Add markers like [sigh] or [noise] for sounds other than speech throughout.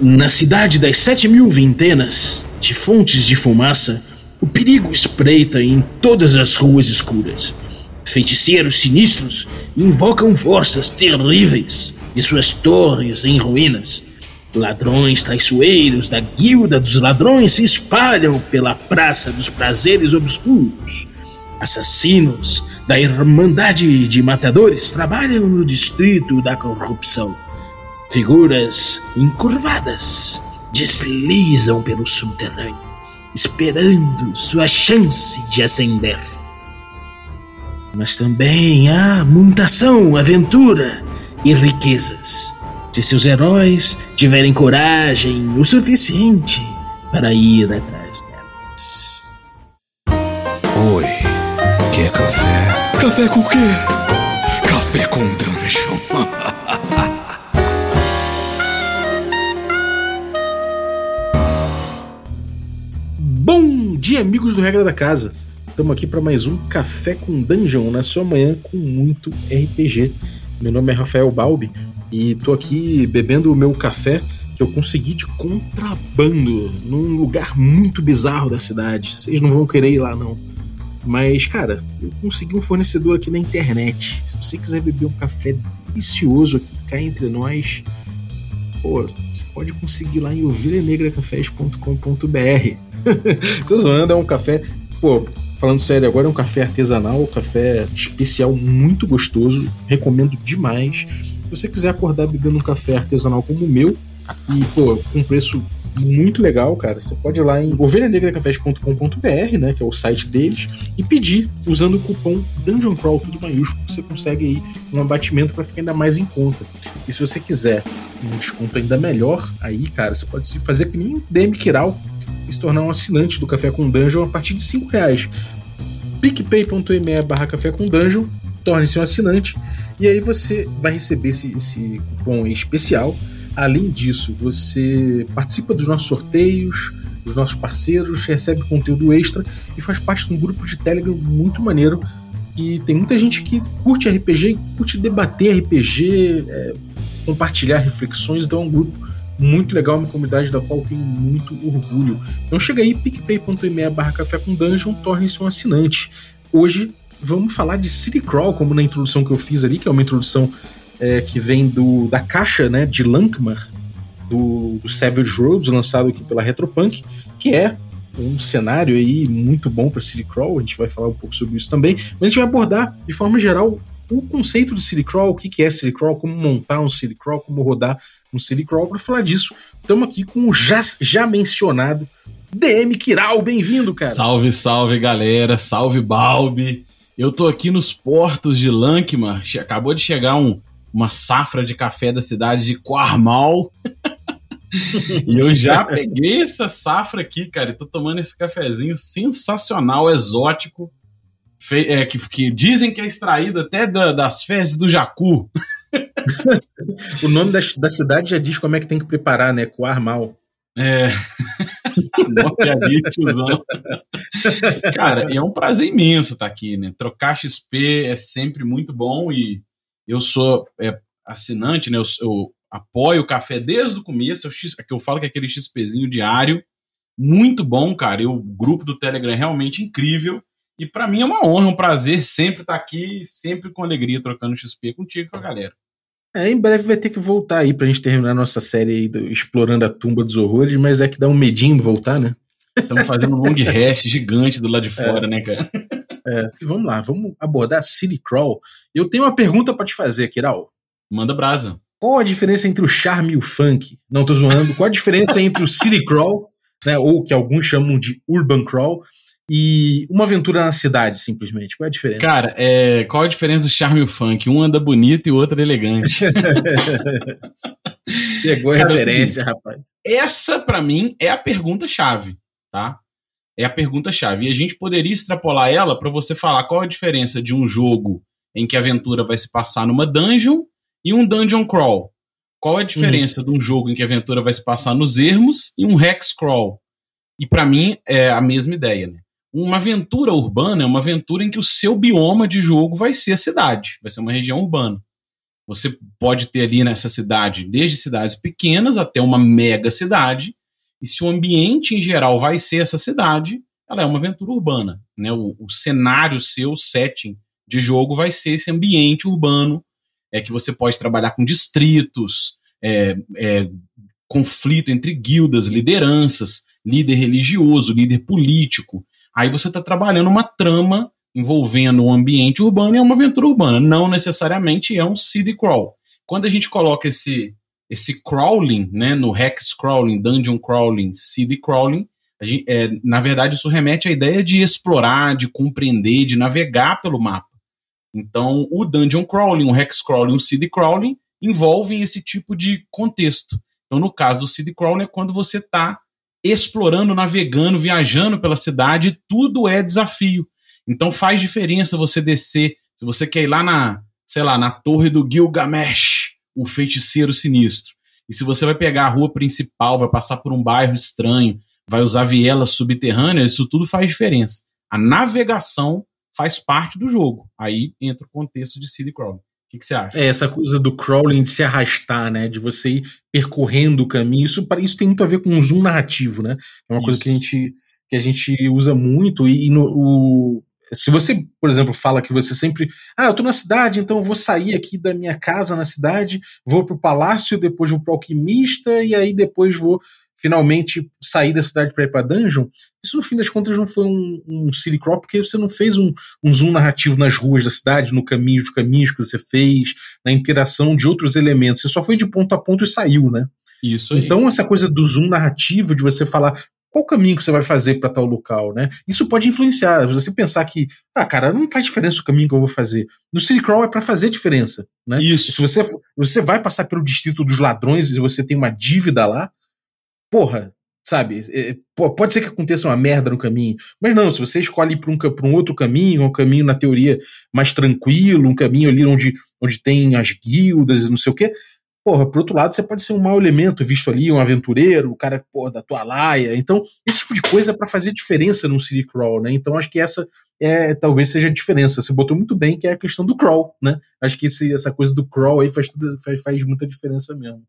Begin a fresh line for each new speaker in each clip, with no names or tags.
Na cidade das sete mil vintenas de fontes de fumaça, o perigo espreita em todas as ruas escuras. Feiticeiros sinistros invocam forças terríveis de suas torres em ruínas. Ladrões traiçoeiros da Guilda dos Ladrões se espalham pela Praça dos Prazeres Obscuros. Assassinos da Irmandade de Matadores trabalham no Distrito da Corrupção. Figuras encurvadas deslizam pelo subterrâneo, esperando sua chance de ascender. Mas também há mutação, aventura e riquezas. Se seus heróis tiverem coragem o suficiente para ir atrás delas.
Oi, quer café?
Café com quê?
Café com dungeon.
Amigos do Regra da Casa. Estamos aqui para mais um Café com Dungeon na sua manhã com muito RPG. Meu nome é Rafael Balbi e tô aqui bebendo o meu café que eu consegui de contrabando num lugar muito bizarro da cidade. Vocês não vão querer ir lá não. Mas, cara, eu consegui um fornecedor aqui na internet. Se você quiser beber um café delicioso aqui, cá entre nós, pô, você pode conseguir lá em ovelhanegracafés.com.br. [laughs] Tô zoando, é um café, pô, falando sério agora, é um café artesanal, um café especial muito gostoso, recomendo demais. Se você quiser acordar bebendo um café artesanal como o meu, e, pô, com preço muito legal, cara. Você pode ir lá em ovelhanegracafés.com.br, né, que é o site deles, e pedir usando o cupom Dungeon Crawl tudo maiúsculo, você consegue aí um abatimento para ficar ainda mais em conta. E se você quiser um desconto ainda melhor, aí, cara, você pode se fazer que nem o DM Kiral e se tornar um assinante do Café com Dungeon a partir de 5 reais. picpay.me barra café com dungeon, torne-se um assinante e aí você vai receber esse, esse cupom especial Além disso, você participa dos nossos sorteios, dos nossos parceiros, recebe conteúdo extra e faz parte de um grupo de Telegram muito maneiro. Que tem muita gente que curte RPG, curte debater RPG, é, compartilhar reflexões, então é um grupo muito legal, uma comunidade da qual tenho muito orgulho. Então chega aí, picpay.me barra café com dungeon, torne-se um assinante. Hoje vamos falar de City Crawl, como na introdução que eu fiz ali, que é uma introdução é, que vem do, da caixa né, de Lankmar, do, do Savage Roads, lançado aqui pela Retropunk, que é um cenário aí muito bom para City Crawl, a gente vai falar um pouco sobre isso também, mas a gente vai abordar de forma geral o conceito do City Crawl, o que é City Crawl, como montar um City Crawl, como rodar um City Crawl. Para falar disso, estamos aqui com o já, já mencionado DM Kiral, bem-vindo, cara.
Salve, salve, galera, salve, Balbi. Eu tô aqui nos portos de Lankmar, acabou de chegar um uma safra de café da cidade de Quarmal. [laughs] e eu já peguei essa safra aqui, cara, e tô tomando esse cafezinho sensacional, exótico, é, que, que, dizem que é extraído até da, das fezes do jacu. [laughs] [laughs]
o nome da, da, cidade já diz como é que tem que preparar, né? Quarmal.
É. [laughs] tiozão. Cara, é um prazer imenso estar aqui, né? Trocar XP é sempre muito bom e eu sou é, assinante, né? Eu, eu, apoio o café desde o começo. Eu, que eu falo que é aquele XPzinho diário, muito bom, cara. E o grupo do Telegram é realmente incrível. E para mim é uma honra, um prazer sempre estar aqui, sempre com alegria trocando XP contigo com a galera.
É, em breve vai ter que voltar aí pra gente terminar a nossa série aí do, explorando a tumba dos horrores, mas é que dá um medinho voltar, né?
Estamos fazendo um long [laughs] hash gigante do lado de fora, é. né, cara?
É, vamos lá, vamos abordar City Crawl. Eu tenho uma pergunta para te fazer, Kiral.
Manda brasa.
Qual a diferença entre o charme e o funk? Não tô zoando. Qual a diferença entre o City Crawl, né, ou que alguns chamam de Urban Crawl, e uma aventura na cidade, simplesmente? Qual é a diferença?
Cara, é, qual a diferença do charme e o funk? Um anda bonito e o outro elegante. [laughs]
Pegou a Cara, é referência, rapaz.
Essa, para mim, é a pergunta-chave, tá? é a pergunta-chave. E a gente poderia extrapolar ela para você falar qual a diferença de um jogo em que a aventura vai se passar numa dungeon e um dungeon crawl. Qual é a diferença uhum. de um jogo em que a aventura vai se passar nos ermos e um hex crawl? E para mim é a mesma ideia, né? Uma aventura urbana é uma aventura em que o seu bioma de jogo vai ser a cidade, vai ser uma região urbana. Você pode ter ali nessa cidade, desde cidades pequenas até uma mega cidade, e se o ambiente em geral vai ser essa cidade, ela é uma aventura urbana. Né? O, o cenário seu, o setting de jogo vai ser esse ambiente urbano, é que você pode trabalhar com distritos, é, é, conflito entre guildas, lideranças, líder religioso, líder político. Aí você está trabalhando uma trama envolvendo um ambiente urbano e é uma aventura urbana. Não necessariamente é um city crawl. Quando a gente coloca esse, esse crawling, né, no hex crawling, dungeon crawling, city crawling, gente, é, na verdade isso remete à ideia de explorar, de compreender, de navegar pelo mapa. Então, o dungeon crawling, o hex crawling, o city crawling envolvem esse tipo de contexto. Então, no caso do city crawling é quando você está explorando, navegando, viajando pela cidade, tudo é desafio. Então faz diferença você descer, se você quer ir lá na, sei lá, na torre do Gilgamesh, o feiticeiro sinistro. E se você vai pegar a rua principal, vai passar por um bairro estranho, vai usar vielas subterrâneas, isso tudo faz diferença. A navegação faz parte do jogo. Aí entra o contexto de city crawling. O que, você acha?
É, essa coisa do crawling, de se arrastar, né? De você ir percorrendo o caminho. Isso, isso tem muito a ver com um zoom narrativo, né? É uma isso. coisa que a gente, que a gente usa muito. E, e no, o, se você, por exemplo, fala que você sempre. Ah, eu tô na cidade, então eu vou sair aqui da minha casa na cidade, vou pro palácio, depois vou pro alquimista, e aí depois vou finalmente sair da cidade para ir pra dungeon. Isso, no fim das contas, não foi um, um city crawl, porque você não fez um, um zoom narrativo nas ruas da cidade, no caminho, dos caminhos que você fez, na interação de outros elementos. Você só foi de ponto a ponto e saiu, né?
Isso aí.
Então, essa coisa do zoom narrativo, de você falar, qual caminho que você vai fazer para tal local, né? Isso pode influenciar. Você pensar que, ah, cara, não faz diferença o caminho que eu vou fazer. No City Crawl é para fazer diferença, né?
Isso.
Se você, você vai passar pelo distrito dos ladrões e você tem uma dívida lá, porra, sabe? É, pode ser que aconteça uma merda no caminho, mas não, se você escolhe ir para um, um outro caminho, um caminho na teoria mais tranquilo, um caminho ali onde, onde tem as guildas e não sei o quê, porra, por outro lado, você pode ser um mau elemento visto ali, um aventureiro, o cara, porra, da tua laia. Então, esse tipo de coisa é para fazer diferença no City Crawl, né? Então, acho que essa é talvez seja a diferença. Você botou muito bem que é a questão do crawl, né? Acho que esse, essa coisa do crawl aí faz, tudo, faz, faz muita diferença mesmo.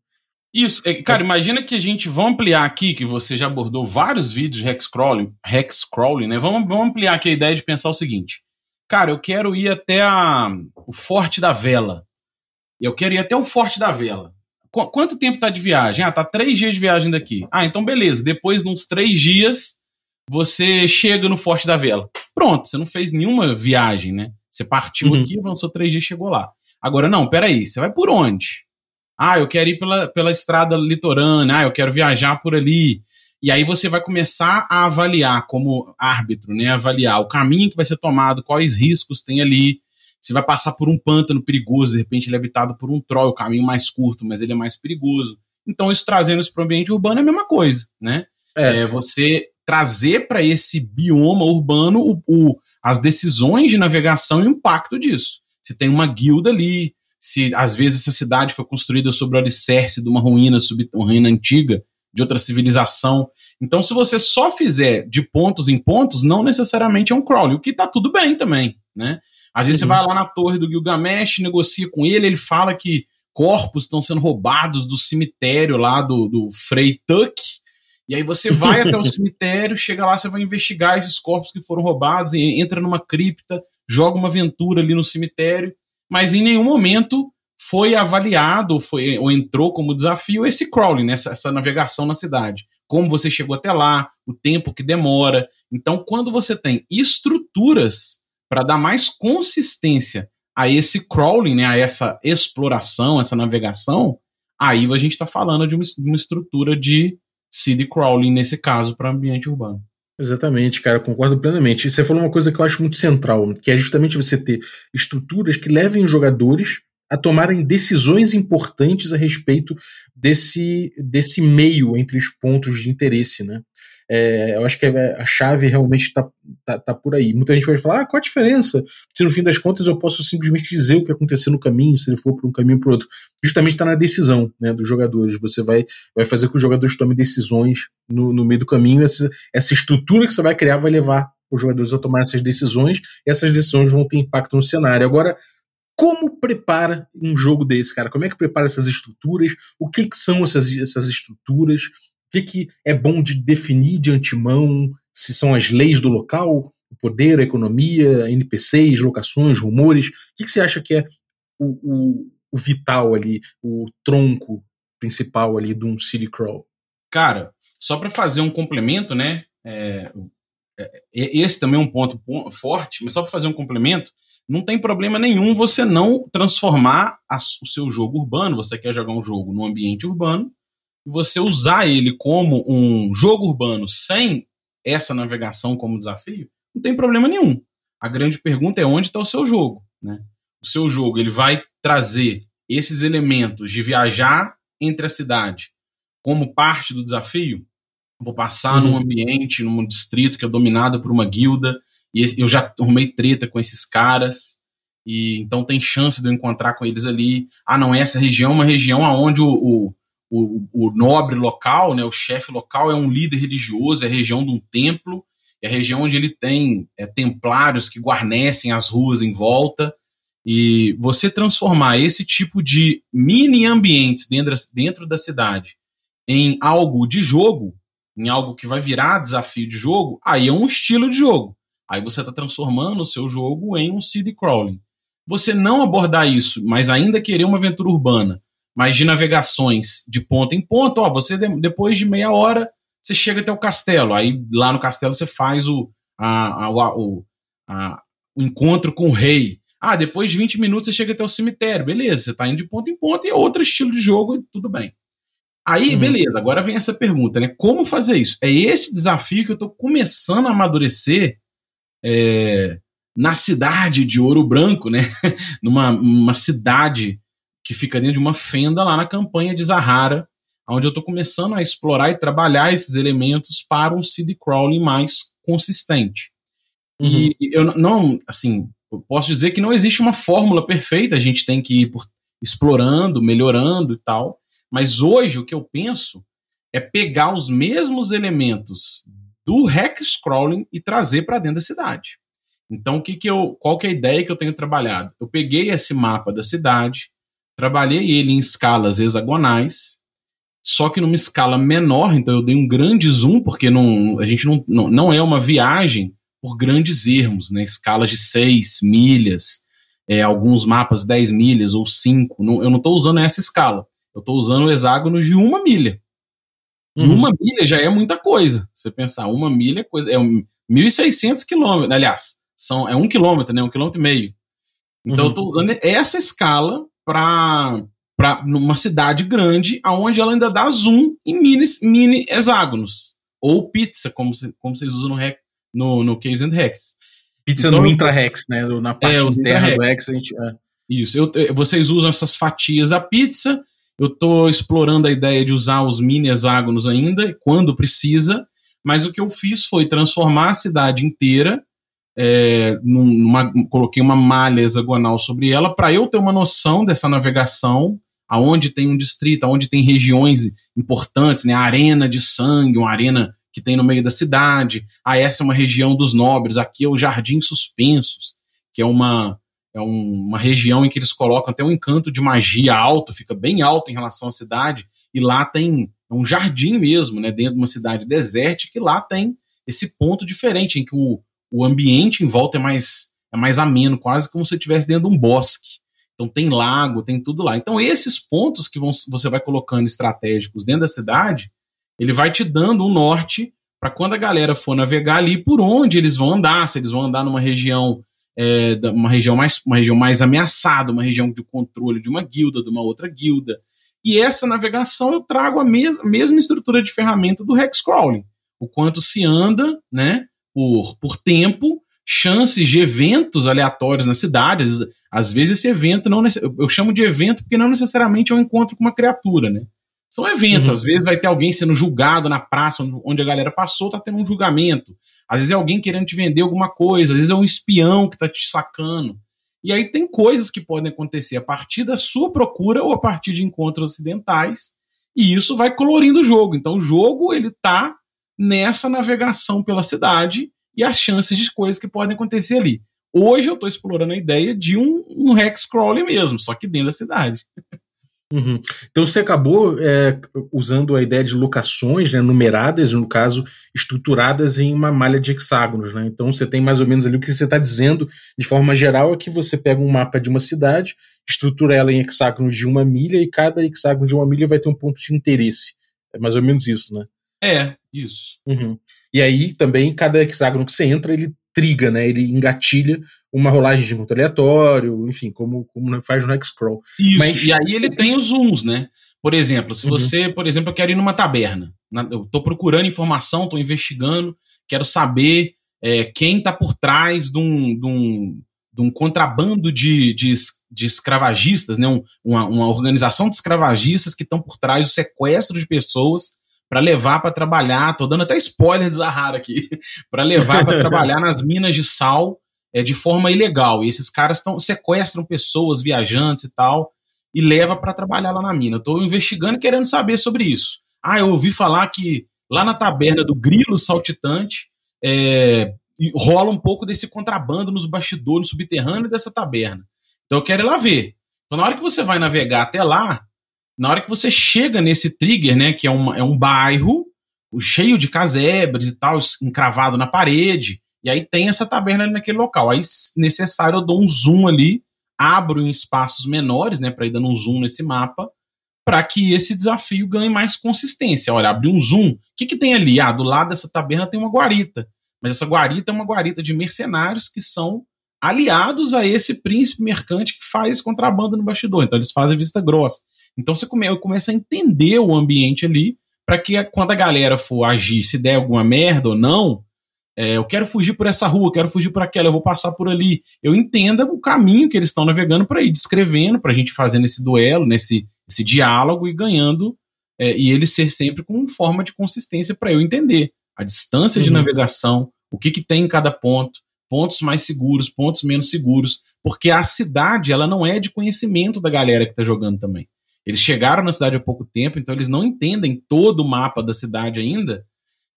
Isso, é, cara, imagina que a gente vamos ampliar aqui, que você já abordou vários vídeos de hex crawling, hex crawling, né? Vamos, vamos ampliar aqui a ideia de pensar o seguinte. Cara, eu quero ir até a, o Forte da Vela. Eu quero ir até o Forte da Vela. Qu quanto tempo tá de viagem? Ah, tá três dias de viagem daqui. Ah, então beleza. Depois de uns três dias, você chega no Forte da Vela. Pronto, você não fez nenhuma viagem, né? Você partiu uhum. aqui, avançou três dias chegou lá. Agora, não, peraí, você vai por onde? Ah, eu quero ir pela, pela estrada litorânea, ah, eu quero viajar por ali. E aí você vai começar a avaliar como árbitro, né? Avaliar o caminho que vai ser tomado, quais riscos tem ali, você vai passar por um pântano perigoso, de repente ele é habitado por um troll, o caminho mais curto, mas ele é mais perigoso. Então, isso trazendo isso para o ambiente urbano é a mesma coisa, né? É, é você trazer para esse bioma urbano o, o, as decisões de navegação e o impacto disso. Se tem uma guilda ali, se às vezes essa cidade foi construída sobre o alicerce de uma ruína, uma ruína antiga, de outra civilização. Então, se você só fizer de pontos em pontos, não necessariamente é um crawl, o que está tudo bem também, né? Às vezes uhum. você vai lá na torre do Gilgamesh, negocia com ele, ele fala que corpos estão sendo roubados do cemitério lá do, do Frei Tuck. E aí você vai até o [laughs] cemitério, chega lá, você vai investigar esses corpos que foram roubados, e entra numa cripta, joga uma aventura ali no cemitério, mas em nenhum momento foi avaliado foi, ou entrou como desafio esse crawling, né, essa, essa navegação na cidade. Como você chegou até lá, o tempo que demora. Então, quando você tem estruturas para dar mais consistência a esse crawling, né, a essa exploração, essa navegação, aí a gente está falando de uma, de uma, estrutura de seed crawling, nesse caso, para ambiente urbano.
Exatamente, cara, concordo plenamente. Você falou uma coisa que eu acho muito central, que é justamente você ter estruturas que levem os jogadores a tomarem decisões importantes a respeito desse, desse meio entre os pontos de interesse, né? É, eu acho que a chave realmente está tá, tá, por aí. Muita gente vai falar: ah, qual a diferença? Se no fim das contas eu posso simplesmente dizer o que aconteceu no caminho, se ele for para um caminho ou para outro. Justamente está na decisão né, dos jogadores. Você vai, vai fazer com que os jogadores tomem decisões no, no meio do caminho. Essa, essa estrutura que você vai criar vai levar os jogadores a tomar essas decisões, e essas decisões vão ter impacto no cenário. Agora, como prepara um jogo desse, cara? Como é que prepara essas estruturas? O que, que são essas, essas estruturas? O que, que é bom de definir de antemão? Se são as leis do local, o poder, a economia, NPCs, locações, rumores? O que, que você acha que é o, o, o vital ali, o tronco principal ali de um City Crawl?
Cara, só para fazer um complemento, né? É, é, esse também é um ponto forte, mas só para fazer um complemento, não tem problema nenhum você não transformar a, o seu jogo urbano. Você quer jogar um jogo no ambiente urbano e você usar ele como um jogo urbano sem essa navegação como desafio, não tem problema nenhum. A grande pergunta é onde está o seu jogo, né? O seu jogo ele vai trazer esses elementos de viajar entre a cidade como parte do desafio. Vou passar uhum. num ambiente, num distrito que é dominado por uma guilda e eu já arrumei treta com esses caras, e então tem chance de eu encontrar com eles ali. Ah, não, essa região é uma região onde o, o, o, o nobre local, né, o chefe local é um líder religioso, é região de um templo, é a região onde ele tem é, templários que guarnecem as ruas em volta. E você transformar esse tipo de mini ambientes dentro, dentro da cidade em algo de jogo, em algo que vai virar desafio de jogo, aí é um estilo de jogo. Aí você está transformando o seu jogo em um CD crawling. Você não abordar isso, mas ainda querer uma aventura urbana, mas de navegações de ponto em ponto, ó, você depois de meia hora você chega até o castelo. Aí lá no castelo você faz o, a, a, o, a, o encontro com o rei. Ah, depois de 20 minutos você chega até o cemitério. Beleza, você está indo de ponto em ponto e é outro estilo de jogo, tudo bem. Aí, uhum. beleza, agora vem essa pergunta, né? Como fazer isso? É esse desafio que eu estou começando a amadurecer é, na cidade de Ouro Branco, né? [laughs] Numa uma cidade que fica dentro de uma fenda lá na campanha de Zahara, onde eu estou começando a explorar e trabalhar esses elementos para um CD crawling mais consistente. Uhum. E eu não, assim, eu posso dizer que não existe uma fórmula perfeita, a gente tem que ir por, explorando, melhorando e tal. Mas hoje o que eu penso é pegar os mesmos elementos do hack scrolling e trazer para dentro da cidade. Então, o que que eu, qual que é a ideia que eu tenho trabalhado? Eu peguei esse mapa da cidade, trabalhei ele em escalas hexagonais, só que numa escala menor, então eu dei um grande zoom, porque não, a gente não, não, não é uma viagem por grandes ermos, né? escalas de 6 milhas, é, alguns mapas 10 milhas ou 5. Não, eu não estou usando essa escala, eu estou usando hexágonos de uma milha. Uhum. Uma milha já é muita coisa. Você pensar, uma milha é coisa. É 1.600 quilômetros. Aliás, são, é um quilômetro, né? Um quilômetro e meio. Então uhum. eu estou usando essa escala para numa cidade grande, aonde ela ainda dá zoom em mini, mini hexágonos. Ou pizza, como, como vocês usam no, rec, no, no Caves and Hex.
Pizza então, no intra-hex, né? Na parte é, interna do hex, a gente. É.
Isso. Eu, vocês usam essas fatias da pizza eu estou explorando a ideia de usar os mini hexágonos ainda, quando precisa, mas o que eu fiz foi transformar a cidade inteira, é, numa, coloquei uma malha hexagonal sobre ela, para eu ter uma noção dessa navegação, aonde tem um distrito, aonde tem regiões importantes, né, a arena de sangue, uma arena que tem no meio da cidade, ah, essa é uma região dos nobres, aqui é o Jardim Suspensos, que é uma, é um, uma região em que eles colocam até um encanto de magia alto, fica bem alto em relação à cidade, e lá tem é um jardim mesmo, né, dentro de uma cidade desértica, e lá tem esse ponto diferente, em que o, o ambiente em volta é mais, é mais ameno, quase como se estivesse dentro de um bosque. Então tem lago, tem tudo lá. Então esses pontos que vão, você vai colocando estratégicos dentro da cidade, ele vai te dando um norte para quando a galera for navegar ali, por onde eles vão andar, se eles vão andar numa região é, uma região mais uma região mais ameaçada, uma região de controle de uma guilda, de uma outra guilda. E essa navegação eu trago a mes mesma estrutura de ferramenta do hex crawling. O quanto se anda, né, por, por tempo, chances de eventos aleatórios na cidade. Às, vezes esse evento não eu chamo de evento porque não necessariamente é um encontro com uma criatura, né? São eventos, uhum. às vezes vai ter alguém sendo julgado na praça onde a galera passou, tá tendo um julgamento. Às vezes é alguém querendo te vender alguma coisa, às vezes é um espião que tá te sacando. E aí tem coisas que podem acontecer a partir da sua procura ou a partir de encontros acidentais, e isso vai colorindo o jogo. Então o jogo ele tá nessa navegação pela cidade e as chances de coisas que podem acontecer ali. Hoje eu estou explorando a ideia de um, um hex crawler mesmo, só que dentro da cidade.
Uhum. Então você acabou é, usando a ideia de locações né, numeradas, no caso, estruturadas em uma malha de hexágonos. Né? Então você tem mais ou menos ali o que você está dizendo de forma geral é que você pega um mapa de uma cidade, estrutura ela em hexágonos de uma milha e cada hexágono de uma milha vai ter um ponto de interesse. É mais ou menos isso, né?
É, isso.
Uhum. E aí também cada hexágono que você entra, ele triga, né? Ele engatilha uma rolagem de encontro aleatório, enfim, como, como faz no Hexcrawl.
Isso, Mas, e aí ele tem os zooms, né? Por exemplo, se uhum. você, por exemplo, eu quero ir numa taberna, eu estou procurando informação, estou investigando, quero saber é, quem está por trás de um, de um, de um contrabando de, de, de escravagistas, né? Um, uma, uma organização de escravagistas que estão por trás do sequestro de pessoas para levar para trabalhar, tô dando até spoiler de Zahara aqui, [laughs] para levar para trabalhar nas minas de sal é, de forma ilegal. E esses caras tão, sequestram pessoas, viajantes e tal, e leva para trabalhar lá na mina. Eu tô investigando e querendo saber sobre isso. Ah, eu ouvi falar que lá na taberna do Grilo Saltitante é, rola um pouco desse contrabando nos bastidores, no subterrâneo dessa taberna. Então eu quero ir lá ver. Então na hora que você vai navegar até lá, na hora que você chega nesse trigger, né, que é, uma, é um bairro cheio de casebres e tal, encravado na parede, e aí tem essa taberna ali naquele local. Aí, necessário, eu dou um zoom ali, abro em espaços menores, né, para ir dando um zoom nesse mapa, para que esse desafio ganhe mais consistência. Olha, abri um zoom, o que, que tem ali? Ah, do lado dessa taberna tem uma guarita, mas essa guarita é uma guarita de mercenários que são aliados a esse príncipe mercante que faz contrabando no bastidor. Então eles fazem vista grossa. Então você come, começa a entender o ambiente ali para que quando a galera for agir, se der alguma merda ou não, é, eu quero fugir por essa rua, quero fugir por aquela, eu vou passar por ali. Eu entenda o caminho que eles estão navegando para ir descrevendo, para a gente fazendo esse duelo, nesse esse diálogo e ganhando, é, e ele ser sempre com forma de consistência para eu entender a distância uhum. de navegação, o que, que tem em cada ponto, pontos mais seguros, pontos menos seguros, porque a cidade ela não é de conhecimento da galera que está jogando também. Eles chegaram na cidade há pouco tempo, então eles não entendem todo o mapa da cidade ainda.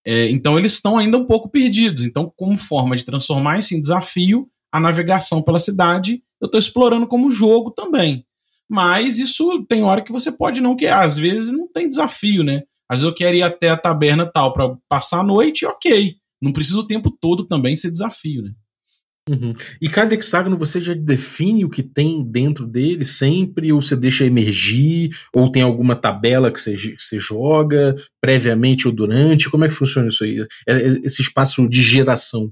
É, então eles estão ainda um pouco perdidos. Então, como forma de transformar isso em desafio, a navegação pela cidade, eu estou explorando como jogo também. Mas isso tem hora que você pode não querer. Às vezes não tem desafio, né? Às vezes eu quero ir até a taberna tal para passar a noite, ok. Não precisa o tempo todo também ser desafio, né?
Uhum. E cada hexágono você já define o que tem dentro dele sempre, ou você deixa emergir, ou tem alguma tabela que você, que você joga previamente ou durante? Como é que funciona isso aí? É, é, esse espaço de geração?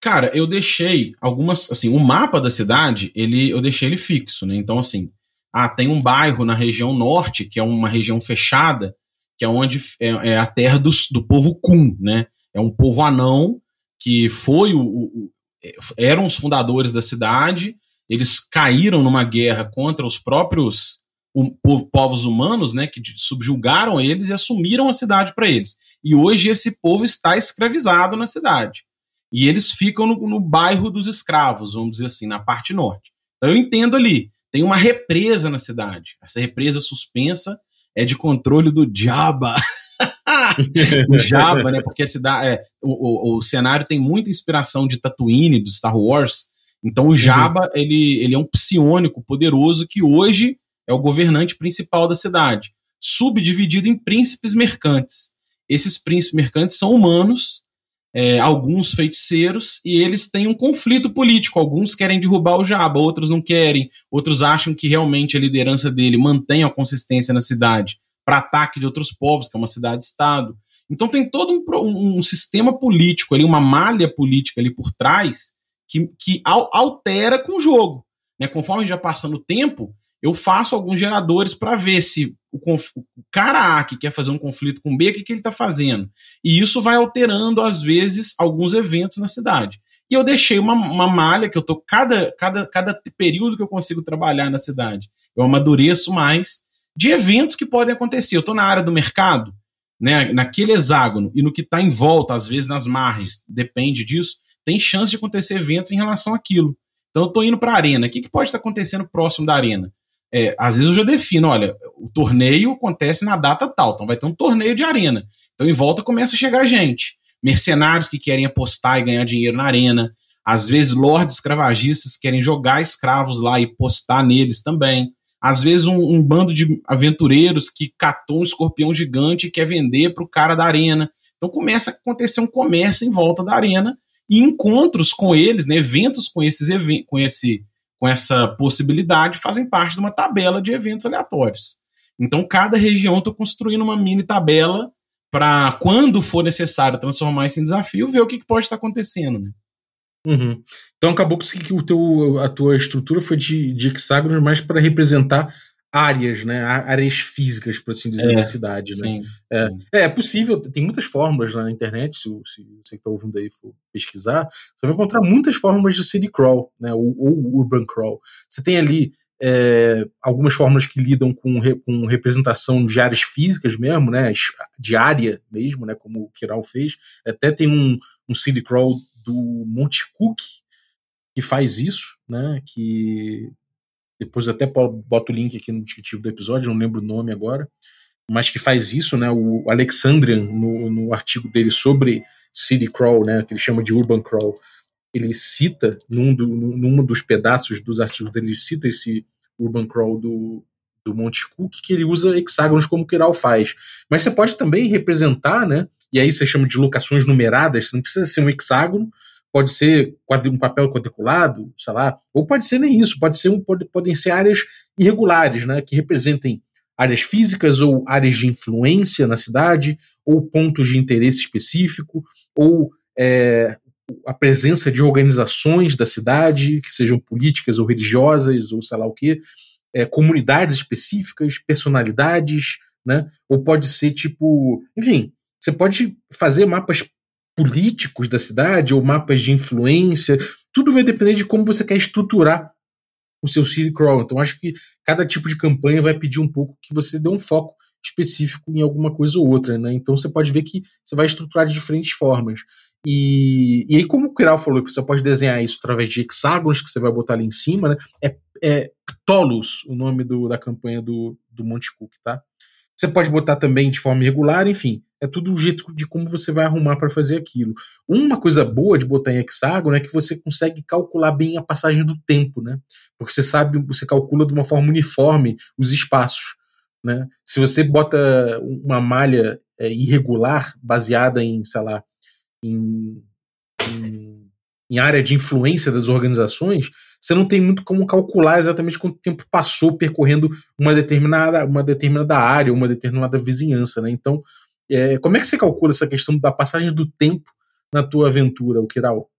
Cara, eu deixei algumas. Assim, o mapa da cidade, ele, eu deixei ele fixo, né? Então, assim, ah, tem um bairro na região norte, que é uma região fechada, que é onde é, é a terra do, povo Kun, né? É um povo anão que foi o, o eram os fundadores da cidade, eles caíram numa guerra contra os próprios povos humanos, né, que subjugaram eles e assumiram a cidade para eles. E hoje esse povo está escravizado na cidade. E eles ficam no, no, bairro dos escravos, vamos dizer assim, na parte norte. Então eu entendo ali, tem uma represa na cidade. Essa represa suspensa é de controle do Jabba. [laughs] [laughs] o Jabba, né? Porque a cidade, é, o, o, o, cenário tem muita inspiração de Tatooine, do Star Wars. Então o Jabba, uhum. ele, ele é um psiônico poderoso que hoje é o governante principal da cidade, subdividido em príncipes mercantes. Esses príncipes mercantes são humanos, é, alguns feiticeiros, e eles têm um conflito político. Alguns querem derrubar o Jabba, outros não querem, outros acham que realmente a liderança dele mantém a consistência na cidade para ataque de outros povos, que é uma cidade-estado. Então tem todo um, um, sistema político ali, uma malha política ali por trás que, que altera com o jogo. Né? Conforme já passando o tempo, eu faço alguns geradores para ver se o, o, cara A que quer fazer um conflito com B, o que, que ele está fazendo. E isso vai alterando, às vezes, alguns eventos na cidade. E eu deixei uma, uma malha que eu tô cada, cada, cada período que eu consigo trabalhar na cidade, eu amadureço mais de eventos que podem acontecer. Eu estou na área do mercado, né, naquele hexágono, e no que está em volta, às vezes nas margens, depende disso, tem chance de acontecer eventos em relação àquilo. Então eu estou indo para a arena. O que, que pode estar acontecendo próximo da arena? É, às vezes eu já defino, olha, o torneio acontece na data tal, então vai ter um torneio de arena. Então em volta começa a chegar gente. Mercenários que querem apostar e ganhar dinheiro na arena. Às vezes, lords escravagistas querem jogar escravos lá e postar neles também. Às vezes, um, um bando de aventureiros que catou um escorpião gigante e quer vender para o cara da arena. Então, começa a acontecer um comércio em volta da arena e encontros com eles, né, eventos com, esses com, esse, com essa possibilidade fazem parte de uma tabela de eventos aleatórios. Então, cada região está construindo uma mini tabela para, quando for necessário transformar isso em desafio, ver o que, que pode estar tá acontecendo. Né?
Uhum. Então acabou que o teu, a tua estrutura foi de, de hexágonos mais para representar áreas, né? Áreas físicas, por assim dizer, é, da cidade, né? Sim, é, sim. é, possível, tem muitas fórmulas na internet, se, se você que está ouvindo aí for pesquisar, você vai encontrar muitas fórmulas de city crawl, né? Ou, ou urban crawl. Você tem ali é, algumas fórmulas que lidam com, re, com representação de áreas físicas mesmo, né? De área mesmo, né? Como o Kiral fez. Até tem um, um city crawl do Monte Cook que faz isso, né? Que depois até boto o link aqui no descritivo do episódio, não lembro o nome agora, mas que faz isso, né? O Alexandrian, no, no artigo dele sobre City Crawl, né? Que ele chama de Urban Crawl, ele cita, num, do, num dos pedaços dos artigos dele, ele cita esse Urban Crawl do, do Monte Cook, que ele usa hexágonos como o Kiral faz. Mas você pode também representar, né? E aí você chama de locações numeradas, não precisa ser um hexágono, pode ser um papel quadriculado, sei lá, ou pode ser nem isso, pode ser um, pode, podem ser áreas irregulares, né, que representem áreas físicas ou áreas de influência na cidade, ou pontos de interesse específico, ou é, a presença de organizações da cidade, que sejam políticas ou religiosas, ou sei lá o que, é, comunidades específicas, personalidades, né? Ou pode ser tipo, enfim, você pode fazer mapas políticos da cidade ou mapas de influência. Tudo vai depender de como você quer estruturar o seu city crawl. Então, acho que cada tipo de campanha vai pedir um pouco que você dê um foco específico em alguma coisa ou outra, né? Então, você pode ver que você vai estruturar de diferentes formas. E, e aí, como o Kiral falou, você pode desenhar isso através de hexágonos que você vai botar ali em cima, né? É, é Ptolus, o nome do, da campanha do, do Monte Cook, tá? Você pode botar também de forma irregular, enfim. É tudo o jeito de como você vai arrumar para fazer aquilo. Uma coisa boa de botar em hexágono é que você consegue calcular bem a passagem do tempo, né? Porque você sabe, você calcula de uma forma uniforme os espaços. Né? Se você bota uma malha é, irregular baseada em, sei lá, em, em, área de influência das organizações, você não tem muito como calcular exatamente quanto tempo passou percorrendo uma determinada, uma determinada área, uma determinada vizinhança, né? Então, é, como é que você calcula essa questão da passagem do tempo na tua aventura, o Kiral?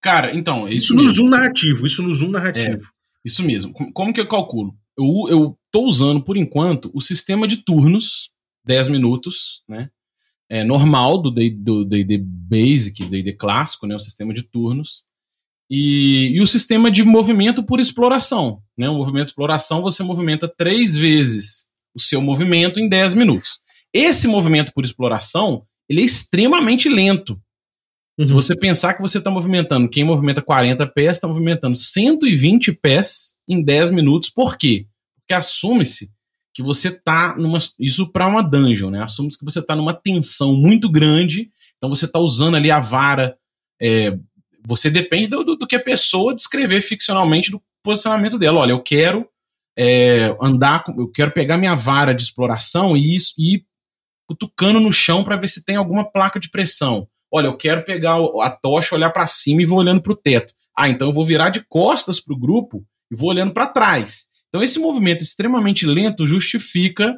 Cara, então.
Isso, isso no zoom narrativo, isso no zoom narrativo. É,
isso mesmo. Como que eu calculo? Eu, eu tô usando, por enquanto, o sistema de turnos, 10 minutos, né? É normal do D&D Basic, D&D clássico, né? O sistema de turnos. E, e o sistema de movimento por exploração, né? O movimento de exploração, você movimenta três vezes o seu movimento em 10 minutos. Esse movimento por exploração, ele é extremamente lento. Uhum. Se você pensar que você está movimentando, quem movimenta 40 pés está movimentando 120 pés em 10 minutos. Por quê? Porque assume-se que você está numa. Isso para uma dungeon, né? Assume-se que você está numa tensão muito grande. Então você está usando ali a vara. É, você depende do, do, do, que a pessoa descrever ficcionalmente do posicionamento dela. Olha, eu quero é, andar, eu quero pegar minha vara de exploração e, e cutucando no chão para ver se tem alguma placa de pressão. Olha, eu quero pegar a tocha, olhar para cima e vou olhando para o teto. Ah, então eu vou virar de costas para o grupo e vou olhando para trás. Então esse movimento extremamente lento justifica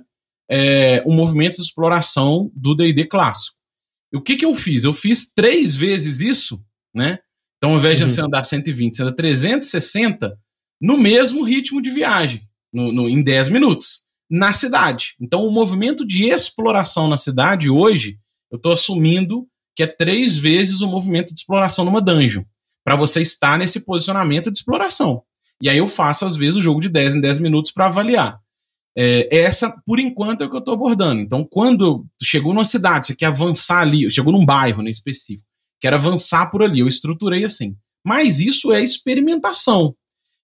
é, o movimento de exploração do D&D clássico. E o que, que eu fiz? Eu fiz três vezes isso, né? Então, ao invés de uhum. você andar 120, você anda 360 no mesmo ritmo de viagem, no, no, em 10 minutos na cidade. Então, o movimento de exploração na cidade hoje, eu estou assumindo que é três vezes o movimento de exploração numa dungeon, para você estar nesse posicionamento de exploração. E aí eu faço, às vezes, o jogo de 10 em 10 minutos para avaliar. É, essa, por enquanto, é o que eu estou abordando. Então, quando chegou numa cidade, você quer avançar ali, chegou num bairro né, específico, quer avançar por ali, eu estruturei assim. Mas isso é experimentação.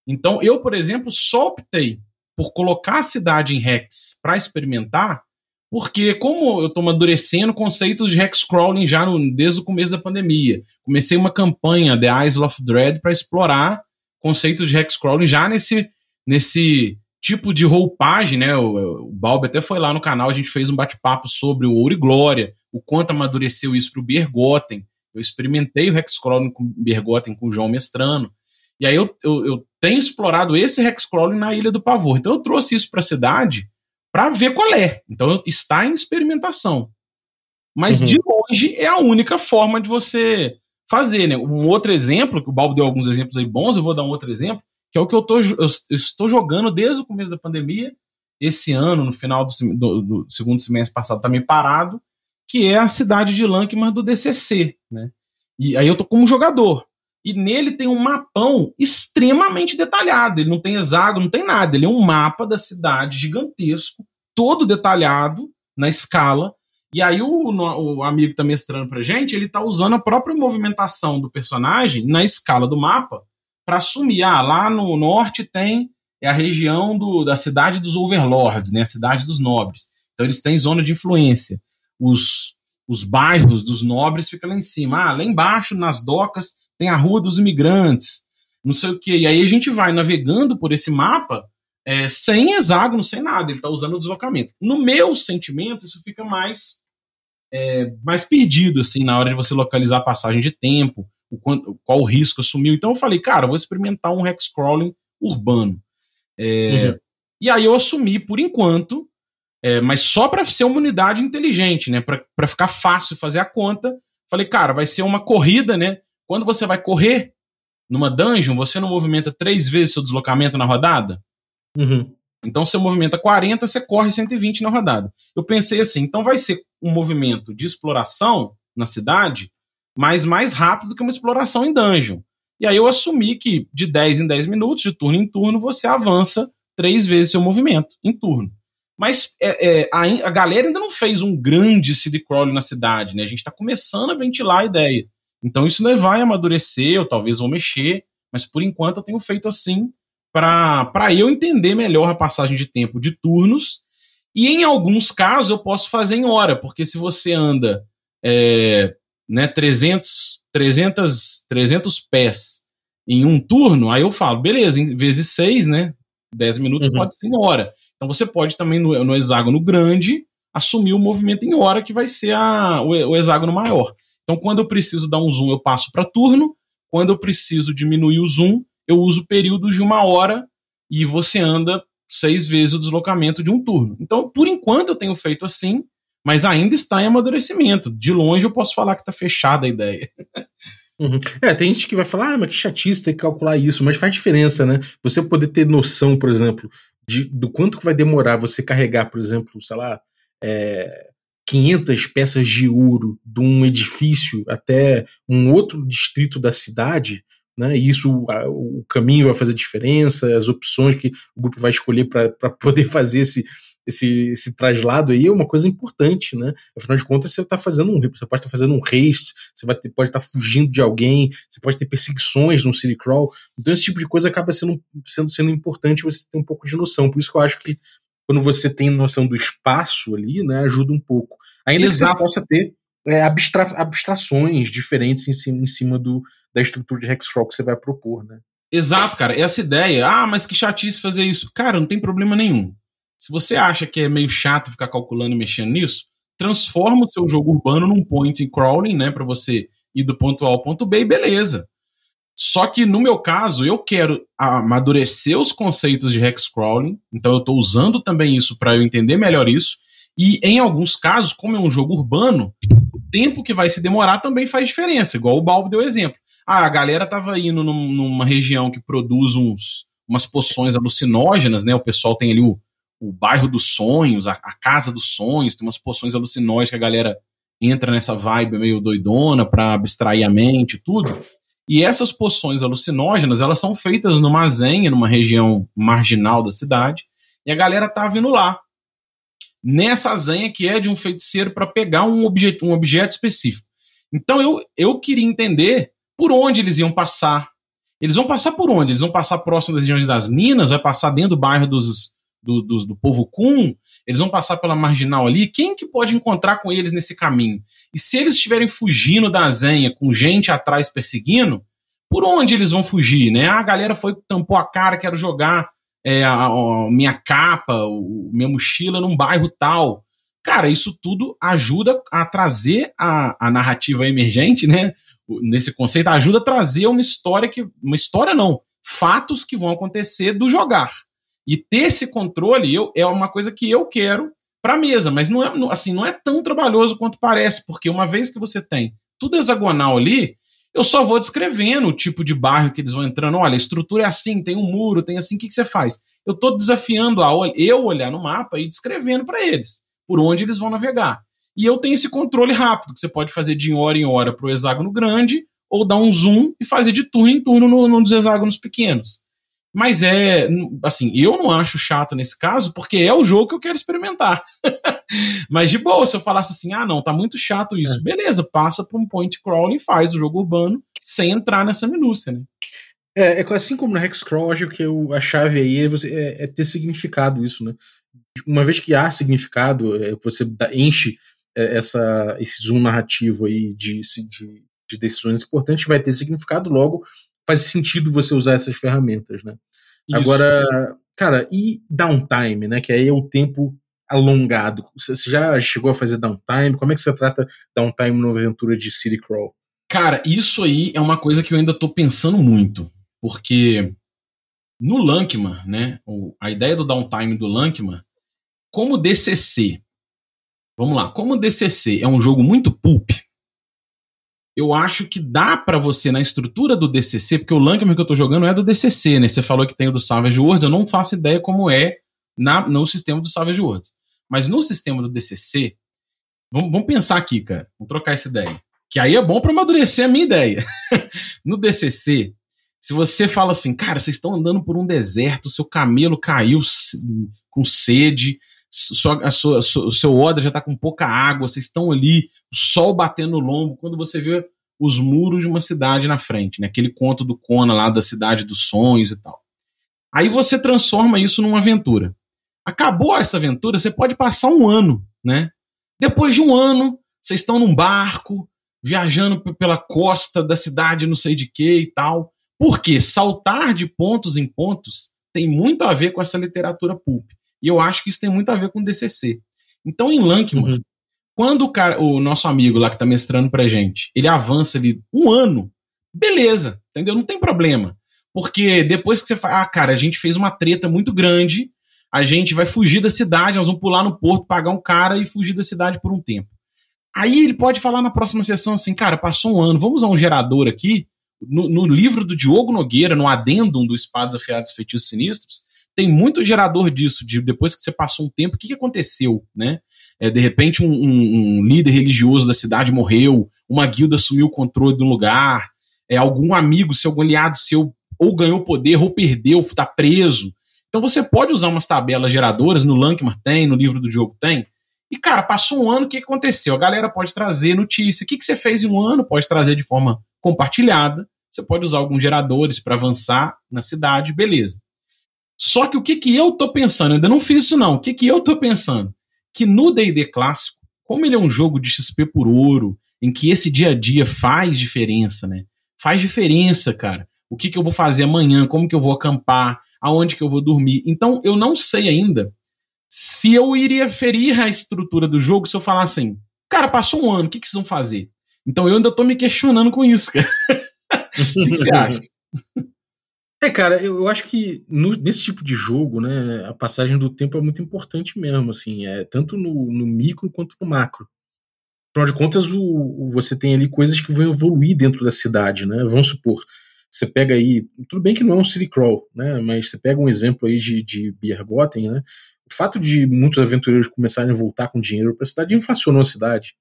Então, eu, por exemplo, só optei por colocar a cidade em Rex para experimentar, porque como eu estou amadurecendo conceitos de hexcrawling já no, desde o começo da pandemia, comecei uma campanha The Eyes of Dread para explorar conceitos de hexcrawling já nesse, nesse tipo de roupagem, né? O, o Balbi até foi lá no canal, a gente fez um bate-papo sobre o Ouro e Glória, o quanto amadureceu isso para o Bergotten. Eu experimentei o hexcrawling com Bergotten com o João Mestrano. E aí eu, eu, eu tenho explorado esse hexcrawling na Ilha do Pavor. Então eu trouxe isso para a cidade para ver qual é. Então está em experimentação. Mas uhum. de longe é a única forma de você fazer, né? Um outro exemplo, que o Balbo deu alguns exemplos aí bons, eu vou dar um outro exemplo, que é o que eu, tô, eu, estou jogando desde o começo da pandemia, esse ano, no final do, do, do segundo semestre passado, também tá parado, que é a cidade de Lankman do DCC, né? E aí eu tô como jogador. E nele tem um mapão extremamente detalhado. Ele não tem hexágono, não tem nada. Ele é um mapa da cidade gigantesco, todo detalhado na escala. E aí o, o amigo tá mestrando pra gente, ele tá usando a própria movimentação do personagem na escala do mapa para assumir. Ah, lá no norte tem é a região do, da cidade dos overlords, né? A cidade dos nobres. Então eles têm zona de influência. Os, os bairros dos nobres ficam lá em cima. Ah, lá embaixo, nas docas, tem a Rua dos Imigrantes, não sei o quê. E aí a gente vai navegando por esse mapa é, sem hexágono, sem nada. Ele está usando o deslocamento. No meu sentimento, isso fica mais, é, mais perdido, assim, na hora de você localizar a passagem de tempo, o quanto, qual o risco assumiu. Então eu falei, cara, vou experimentar um hexcrawling urbano. É, uhum. E aí eu assumi, por enquanto, é, mas só para ser uma unidade inteligente, né? Para ficar fácil fazer a conta. Falei, cara, vai ser uma corrida, né? Quando você vai correr numa dungeon, você não movimenta três vezes seu deslocamento na rodada?
Uhum.
Então você movimenta 40, você corre 120 na rodada. Eu pensei assim, então vai ser um movimento de exploração na cidade, mas mais rápido que uma exploração em dungeon. E aí eu assumi que de 10 em 10 minutos, de turno em turno, você avança três vezes seu movimento em turno. Mas é, é, a, a, galera ainda não fez um grande seed crawl na cidade, né? A gente está começando a ventilar a ideia. Então isso vai amadurecer, eu talvez vou mexer, mas por enquanto eu tenho feito assim para eu entender melhor a passagem de tempo de turnos. E em alguns casos eu posso fazer em hora, porque se você anda é, né, 300, 300, 300 pés em um turno, aí eu falo, beleza, em vezes 6, né? 10 minutos uhum. pode ser em hora. Então você pode também no, no hexágono grande assumir o movimento em hora, que vai ser a, o, o hexágono maior. Então, quando eu preciso dar um zoom, eu passo para turno. Quando eu preciso diminuir o zoom, eu uso períodos de uma hora e você anda seis vezes o deslocamento de um turno. Então, por enquanto, eu tenho feito assim, mas ainda está em amadurecimento. De longe, eu posso falar que está fechada a ideia. [laughs]
Uhum. É, tem gente que vai falar, ah, mas que chatice ter que calcular isso, mas faz diferença, né? Você poder ter noção, por exemplo, de, do quanto que vai demorar você carregar, por exemplo, sei lá, é, 500 peças de ouro de um edifício até um outro distrito da cidade, né? E isso, a, o caminho vai fazer diferença, as opções que o grupo vai escolher para poder [laughs] fazer esse, esse, esse traslado aí é uma coisa importante, né? Afinal de contas, você está fazendo um, você pode estar tá fazendo um haste, você vai ter, pode estar tá fugindo de alguém, você pode ter perseguições no city crawl. Então esse tipo de coisa acaba sendo, sendo, sendo importante você ter um pouco de noção. Por isso que eu acho que quando você tem noção do espaço ali, né, ajuda um pouco. Ainda Exato. que você possa ter é, abstra abstrações diferentes em cima, em cima do, da estrutura de Hexcrawl que você vai propor, né?
Exato, cara. Essa ideia, ah, mas que chatice fazer isso. Cara, não tem problema nenhum. Se você acha que é meio chato ficar calculando e mexendo nisso, transforma o seu jogo urbano num point crawling, né, para você ir do ponto A ao ponto B e beleza. Só que no meu caso, eu quero amadurecer os conceitos de hex crawling, então eu estou usando também isso para eu entender melhor isso. E em alguns casos, como é um jogo urbano, o tempo que vai se demorar também faz diferença, igual o Balbo deu exemplo. Ah, a galera tava indo num, numa região que produz uns, umas poções alucinógenas, né? O pessoal tem ali o, o bairro dos sonhos, a, a casa dos sonhos, tem umas poções alucinógenas que a galera entra nessa vibe meio doidona para abstrair a mente tudo. E essas poções alucinógenas, elas são feitas numa zenha, numa região marginal da cidade, e a galera tá vindo lá. Nessa zenha que é de um feiticeiro para pegar um, objeto, um objeto específico. Então eu, eu queria entender por onde eles iam passar. Eles vão passar por onde? Eles vão passar próximo das regiões das minas, vai passar dentro do bairro dos, do, do, do povo Kun, eles vão passar pela marginal ali. Quem que pode encontrar com eles nesse caminho? E se eles estiverem fugindo da Zenha com gente atrás perseguindo, por onde eles vão fugir, né? Ah, a galera foi, tampou a cara, quero jogar é, a, a, minha capa, o, minha mochila num bairro tal. Cara, isso tudo ajuda a trazer a, a narrativa emergente, né? Nesse conceito, ajuda a trazer uma história que. Uma história não, fatos que vão acontecer do jogar. E ter esse controle eu, é uma coisa que eu quero para a mesa, mas não é, assim, não é tão trabalhoso quanto parece, porque uma vez que você tem tudo hexagonal ali, eu só vou descrevendo o tipo de bairro que eles vão entrando. Olha, a estrutura é assim, tem um muro, tem assim, o que, que você faz? Eu estou desafiando a eu olhar no mapa e descrevendo para eles por onde eles vão navegar. E eu tenho esse controle rápido, que você pode fazer de hora em hora para o hexágono grande, ou dar um zoom e fazer de turno em turno no, nos hexágonos pequenos. Mas é, assim, eu não acho chato nesse caso, porque é o jogo que eu quero experimentar. [laughs] Mas de boa, se eu falasse assim, ah, não, tá muito chato isso, é. beleza, passa para um point crawling e faz o jogo urbano sem entrar nessa minúcia, né?
É, é assim como no Hexcrawl, acho que eu, a chave aí é, você, é, é, ter significado isso, né? Uma vez que há significado, é, você enche essa, esse zoom narrativo aí de, de, de decisões importantes, vai ter significado, logo faz sentido você usar essas ferramentas, né? Isso. Agora, cara, e downtime, né? Que aí é o tempo alongado. Você já chegou a fazer downtime? Como é que você trata downtime numa aventura de City Crawl?
Cara, isso aí é uma coisa que eu ainda tô pensando muito, porque no Lankman, né, a ideia do downtime do Lankman, como DCC, vamos lá, como DCC é um jogo muito pulp, eu acho que dá para você, na estrutura do DCC, porque o Lankman que eu tô jogando é do DCC, né? Você falou que tem o do Savage Worlds, eu não faço ideia como é na, no sistema do Savage Worlds. Mas no sistema do DCC, vamos, vamos pensar aqui, cara, vamos trocar essa ideia. Que aí é bom para amadurecer a minha ideia. [laughs] no DCC, se você fala assim, cara, vocês estão andando por um deserto, seu camelo caiu com sede, a sua, o seu odre já está com pouca água, vocês estão ali, o sol batendo no lombo, quando você vê os muros de uma cidade na frente, né? aquele conto do Kona lá da cidade dos sonhos e tal. Aí você transforma isso numa aventura. Acabou essa aventura, você pode passar um ano, né? Depois de um ano, vocês estão num barco, viajando pela costa da cidade, não sei de que e tal. Porque saltar de pontos em pontos tem muito a ver com essa literatura pulp. E eu acho que isso tem muito a ver com DCC. Então, em Lankman, uhum. quando o, cara, o nosso amigo lá que está mestrando pra gente, ele avança ali um ano, beleza, entendeu? Não tem problema. Porque depois que você fala, ah, cara, a gente fez uma treta muito grande, a gente vai fugir da cidade, nós vamos pular no porto, pagar um cara e fugir da cidade por um tempo. Aí ele pode falar na próxima sessão assim, cara, passou um ano, vamos usar um gerador aqui. No, no livro do Diogo Nogueira, no adendum do Espadas Afiados Feitiços Sinistros, tem muito gerador disso, de depois que você passou um tempo, o que, que aconteceu, né? É, de repente um, um, um, líder religioso da cidade morreu, uma guilda assumiu o controle do lugar, é, algum amigo seu, algum aliado seu ou ganhou poder ou perdeu, está preso. Então você pode usar umas tabelas geradoras, no Lankmar tem, no livro do jogo tem. E, cara, passou um ano, o que aconteceu? A galera pode trazer notícia. O que, que você fez em um ano? Pode trazer de forma compartilhada. Você pode usar alguns geradores para avançar na cidade, beleza. Só que o que, que eu tô pensando? Eu ainda não fiz isso, não. O que, que eu tô pensando? Que no DD clássico, como ele é um jogo de XP por ouro, em que esse dia a dia faz diferença, né? Faz diferença, cara. O que, que eu vou fazer amanhã, como que eu vou acampar, aonde que eu vou dormir. Então, eu não sei ainda se eu iria ferir a estrutura do jogo se eu falar assim, cara, passou um ano, o que, que vocês vão fazer? Então eu ainda tô me questionando com isso, cara. [laughs] o que, que você [laughs] acha?
É, cara, eu, acho que no, nesse tipo de jogo, né, a passagem do tempo é muito importante mesmo, assim, é tanto no, no micro quanto no macro. Afinal de contas, o, o, você tem ali coisas que vão evoluir dentro da cidade, né? Vamos supor, você pega aí, tudo bem que não é um city crawl, né, mas você pega um exemplo aí de, de Biergoten, né, o fato de muitos aventureiros começarem a voltar com dinheiro para a cidade inflacionou a cidade.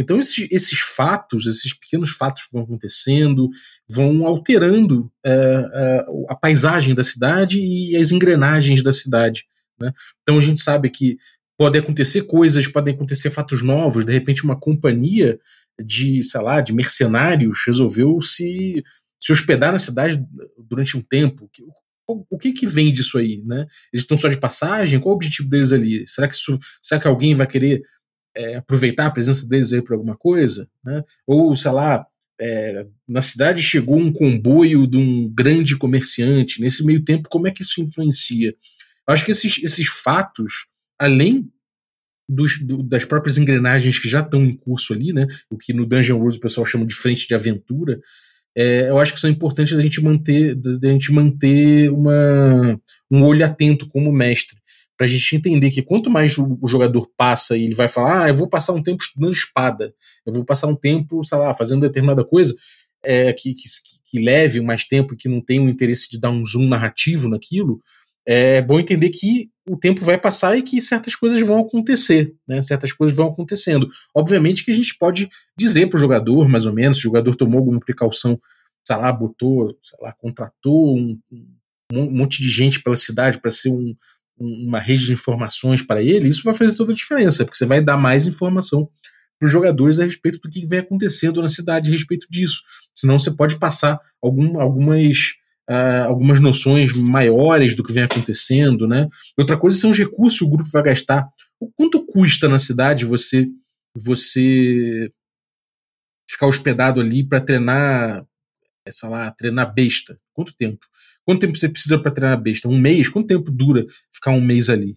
Então, esses, esses, fatos, esses pequenos fatos vão acontecendo, vão alterando é, é, a paisagem da cidade e as engrenagens da cidade. Né? Então, a gente sabe que podem acontecer coisas, podem acontecer fatos novos. De repente, uma companhia de, sei lá, de mercenários resolveu se, se hospedar na cidade durante um tempo. o que que vem disso aí, né? Eles estão só de passagem? Qual o objetivo deles ali? Será que, isso, será que alguém vai querer é, aproveitar a presença deles aí para alguma coisa? Né? Ou, sei lá, é, na cidade chegou um comboio de um grande comerciante. Nesse meio tempo, como é que isso influencia? Eu acho que esses, esses fatos, além dos, do, das próprias engrenagens que já estão em curso ali, né? O que no Dungeon World o pessoal chama de frente de aventura, é, eu acho que são importantes da gente manter, da gente manter uma, um olho atento como mestre. Pra gente entender que quanto mais o, jogador passa e ele vai falar, ah, eu vou passar um tempo estudando espada, eu vou passar um tempo, sei lá, fazendo determinada coisa é, que, que, que leve mais tempo e que não tem o interesse de dar um zoom narrativo naquilo, é bom entender que o tempo vai passar e que certas coisas vão acontecer, né? Certas coisas vão acontecendo. Obviamente que a gente pode dizer para o jogador, mais ou menos, se o jogador tomou alguma precaução, sei lá, botou, sei lá, contratou um, um monte de gente pela cidade para ser um, uma rede de informações para ele, isso vai fazer toda a diferença, porque você vai dar mais informação para os jogadores a respeito do que vem acontecendo na cidade a respeito disso. Senão você pode passar algum, algumas uh, algumas noções maiores do que vem acontecendo, né? Outra coisa são os recursos que o grupo vai gastar. O quanto custa na cidade você você ficar hospedado ali para treinar, sei lá, treinar besta? Quanto tempo? Quanto tempo você precisa para treinar besta? Um mês? Quanto tempo dura ficar um mês ali?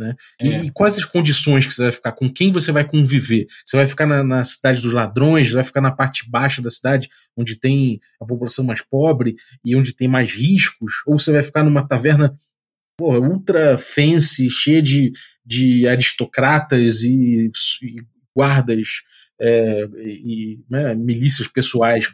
Né? É. E, quais as condições que você vai ficar? Com quem você vai conviver? Você vai ficar na, na, cidade dos ladrões? Vai ficar na parte baixa da cidade, onde tem a população mais pobre e onde tem mais riscos? Ou você vai ficar numa taverna porra, ultra fancy, cheia de, de aristocratas e, e guardas é, e né, milícias pessoais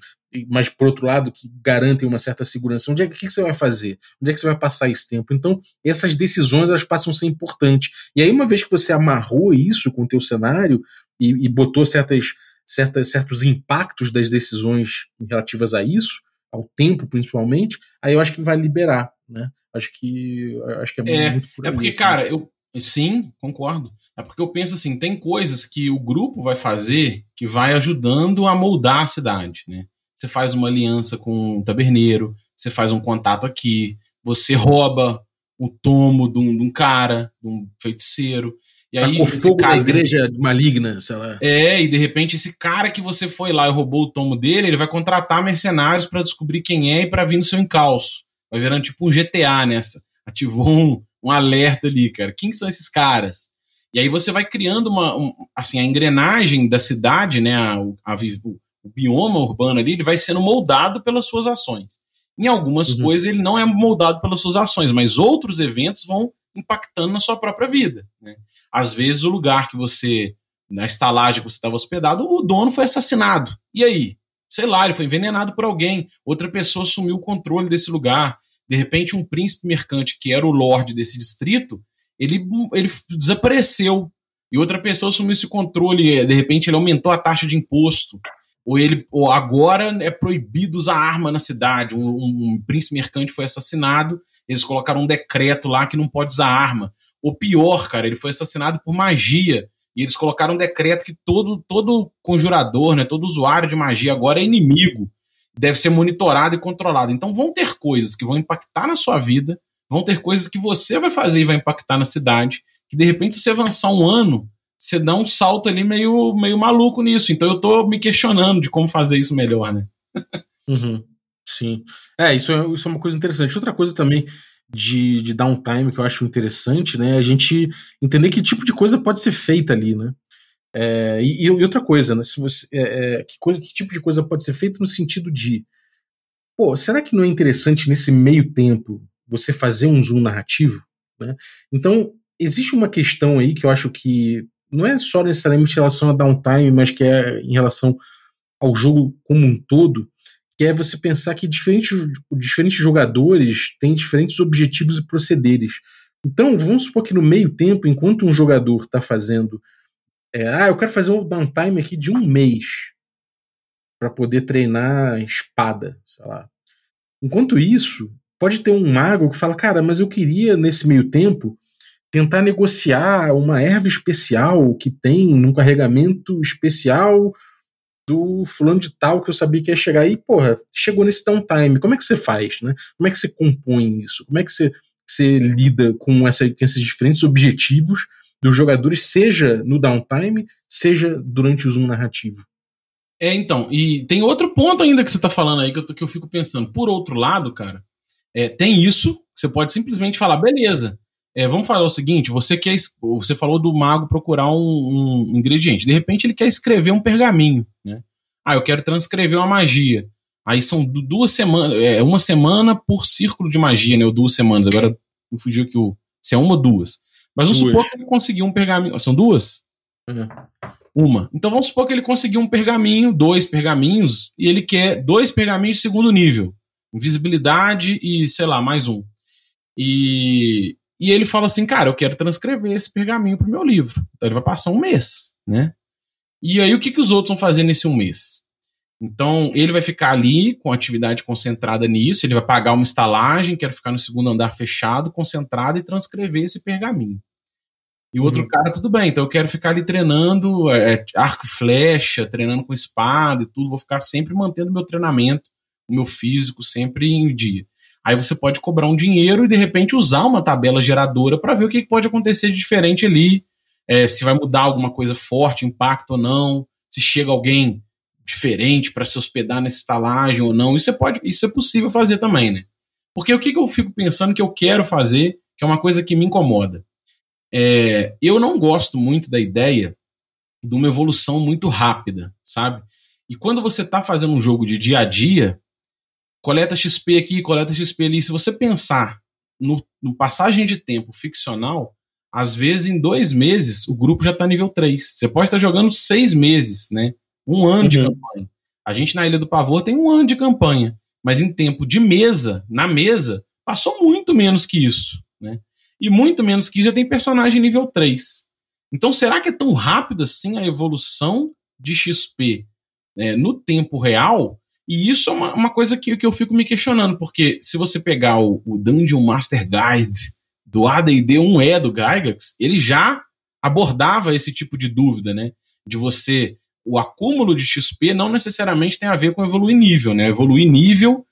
mas por outro lado que garantem uma certa segurança. Onde é que, que você vai fazer? Onde é que você vai passar esse tempo? Então, essas decisões elas passam a ser importantes. E aí, uma vez que você amarrou isso com o teu cenário e, e botou certas, certas, certos impactos das decisões relativas a isso, ao tempo principalmente, aí eu acho que vai liberar, né? Acho que acho que é,
é muito por É porque, assim. cara, eu sim, concordo. É porque eu penso assim, tem coisas que o grupo vai fazer que vai ajudando a moldar a cidade, né? Você faz uma aliança com um taberneiro, você faz um contato aqui, você rouba o tomo de um, de um cara, de um feiticeiro. E
tá aí, com fogo cara, igreja maligna, sei lá.
É, e de repente esse cara que você foi lá e roubou o tomo dele, ele vai contratar mercenários para descobrir quem é e para vir no seu encalço. Vai virando tipo um GTA nessa. Ativou um, um alerta ali, cara. Quem são esses caras? E aí você vai criando uma, um, assim, a engrenagem da cidade, né, a, a, o bioma urbano ali, ele vai sendo moldado pelas suas ações. Em algumas uhum. coisas ele não é moldado pelas suas ações, mas outros eventos vão impactando na sua própria vida. Né? Às vezes o lugar que você, na estalagem que você estava hospedado, o dono foi assassinado. E aí? Sei lá, ele foi envenenado por alguém, outra pessoa assumiu o controle desse lugar. De repente, um príncipe mercante, que era o lord desse distrito, ele, ele desapareceu. E outra pessoa assumiu esse controle, de repente ele aumentou a taxa de imposto ou ele ou agora é proibido usar arma na cidade. Um, um, príncipe mercante foi assassinado, eles colocaram um decreto lá que não pode usar arma. O pior, cara, ele foi assassinado por magia. E eles colocaram um decreto que todo, todo conjurador, né, todo usuário de magia agora é inimigo. Deve ser monitorado e controlado. Então vão ter coisas que vão impactar na sua vida, vão ter coisas que você vai fazer e vai impactar na cidade, que de repente você avançar um ano, você dá um salto ali meio, meio maluco nisso. Então eu tô me questionando de como fazer isso melhor, né? [laughs]
uhum, sim. É, isso é, isso é uma coisa interessante. Outra coisa também de, de downtime que eu acho interessante, né? É a gente entender que tipo de coisa pode ser feita ali, né? É, e, e, outra coisa, né? Se você, é, é, que, coisa, que tipo de coisa pode ser feita no sentido de. Pô, será que não é interessante nesse meio tempo você fazer um zoom narrativo? Né? Então, existe uma questão aí que eu acho que não é só necessariamente em relação a downtime, mas que é em relação ao jogo como um todo, que é você pensar que diferentes, diferentes jogadores têm diferentes objetivos e procederes. Então, vamos supor que no meio tempo, enquanto um jogador está fazendo. É, ah, eu quero fazer um downtime aqui de um mês para poder treinar espada, sei lá. Enquanto isso, pode ter um mago que fala, cara, mas eu queria nesse meio tempo tentar negociar uma erva especial que tem num carregamento especial do fulano de tal que eu sabia que ia chegar. E, porra, chegou nesse downtime. Como é que você faz, né? Como é que você compõe isso? Como é que você, você lida com, essa, com esses diferentes objetivos dos jogadores, seja no downtime, seja durante o zoom narrativo?
É, então, e tem outro ponto ainda que você tá falando aí que eu, que eu fico pensando. Por outro lado, cara, é, tem isso, você pode simplesmente falar, beleza, é, vamos falar o seguinte: você quer. Você falou do mago procurar um, um, ingrediente. De repente ele quer escrever um pergaminho, né? Ah, eu quero transcrever uma magia. Aí são duas semanas, é uma semana por círculo de magia, né? Ou duas semanas. Agora me fugiu que o. Se é uma ou duas. Mas vamos duas. supor que ele conseguiu um pergaminho. São duas? Uhum. Uma. Então vamos supor que ele conseguiu um pergaminho, dois pergaminhos, e ele quer dois pergaminhos de segundo nível. Invisibilidade e, sei lá, mais um. E, e ele fala assim, cara, eu quero transcrever esse pergaminho pro meu livro. Então ele vai passar um mês, né? E aí o que, que os outros vão fazer nesse um mês? Então ele vai ficar ali com a atividade concentrada nisso, ele vai pagar uma estalagem, quero ficar no segundo andar fechado, concentrado e transcrever esse pergaminho. E o outro uhum. cara, tudo bem, então eu quero ficar ali treinando é, é, arco e flecha, treinando com espada e tudo, vou ficar sempre mantendo meu treinamento, o meu físico sempre em dia. Aí você pode cobrar um dinheiro e de repente usar uma tabela geradora para ver o que pode acontecer de diferente ali, é, se vai mudar alguma coisa forte, impacto ou não, se chega alguém diferente para se hospedar nessa estalagem ou não. Isso é, pode, isso é possível fazer também, né? Porque o que, que eu fico pensando que eu quero fazer, que é uma coisa que me incomoda. É, eu não gosto muito da ideia de uma evolução muito rápida, sabe? E quando você está fazendo um jogo de dia a dia, coleta XP aqui, coleta XP ali, se você pensar no, no passagem de tempo ficcional, às vezes em dois meses o grupo já está nível 3. Você pode estar jogando seis meses, né? Um ano uhum. de campanha. A gente na Ilha do Pavor tem um ano de campanha, mas em tempo de mesa, na mesa, passou muito menos que isso, né? E muito menos que isso já tem personagem nível 3. Então, será que é tão rápido assim a evolução de XP né, no tempo real? E isso é uma, uma coisa que, que eu fico me questionando, porque se você pegar o, o Dungeon Master Guide do AD&D 1E do Gygax, ele já abordava esse tipo de dúvida, né? De você... O acúmulo de XP não necessariamente tem a ver com evoluir nível, né? Evoluir nível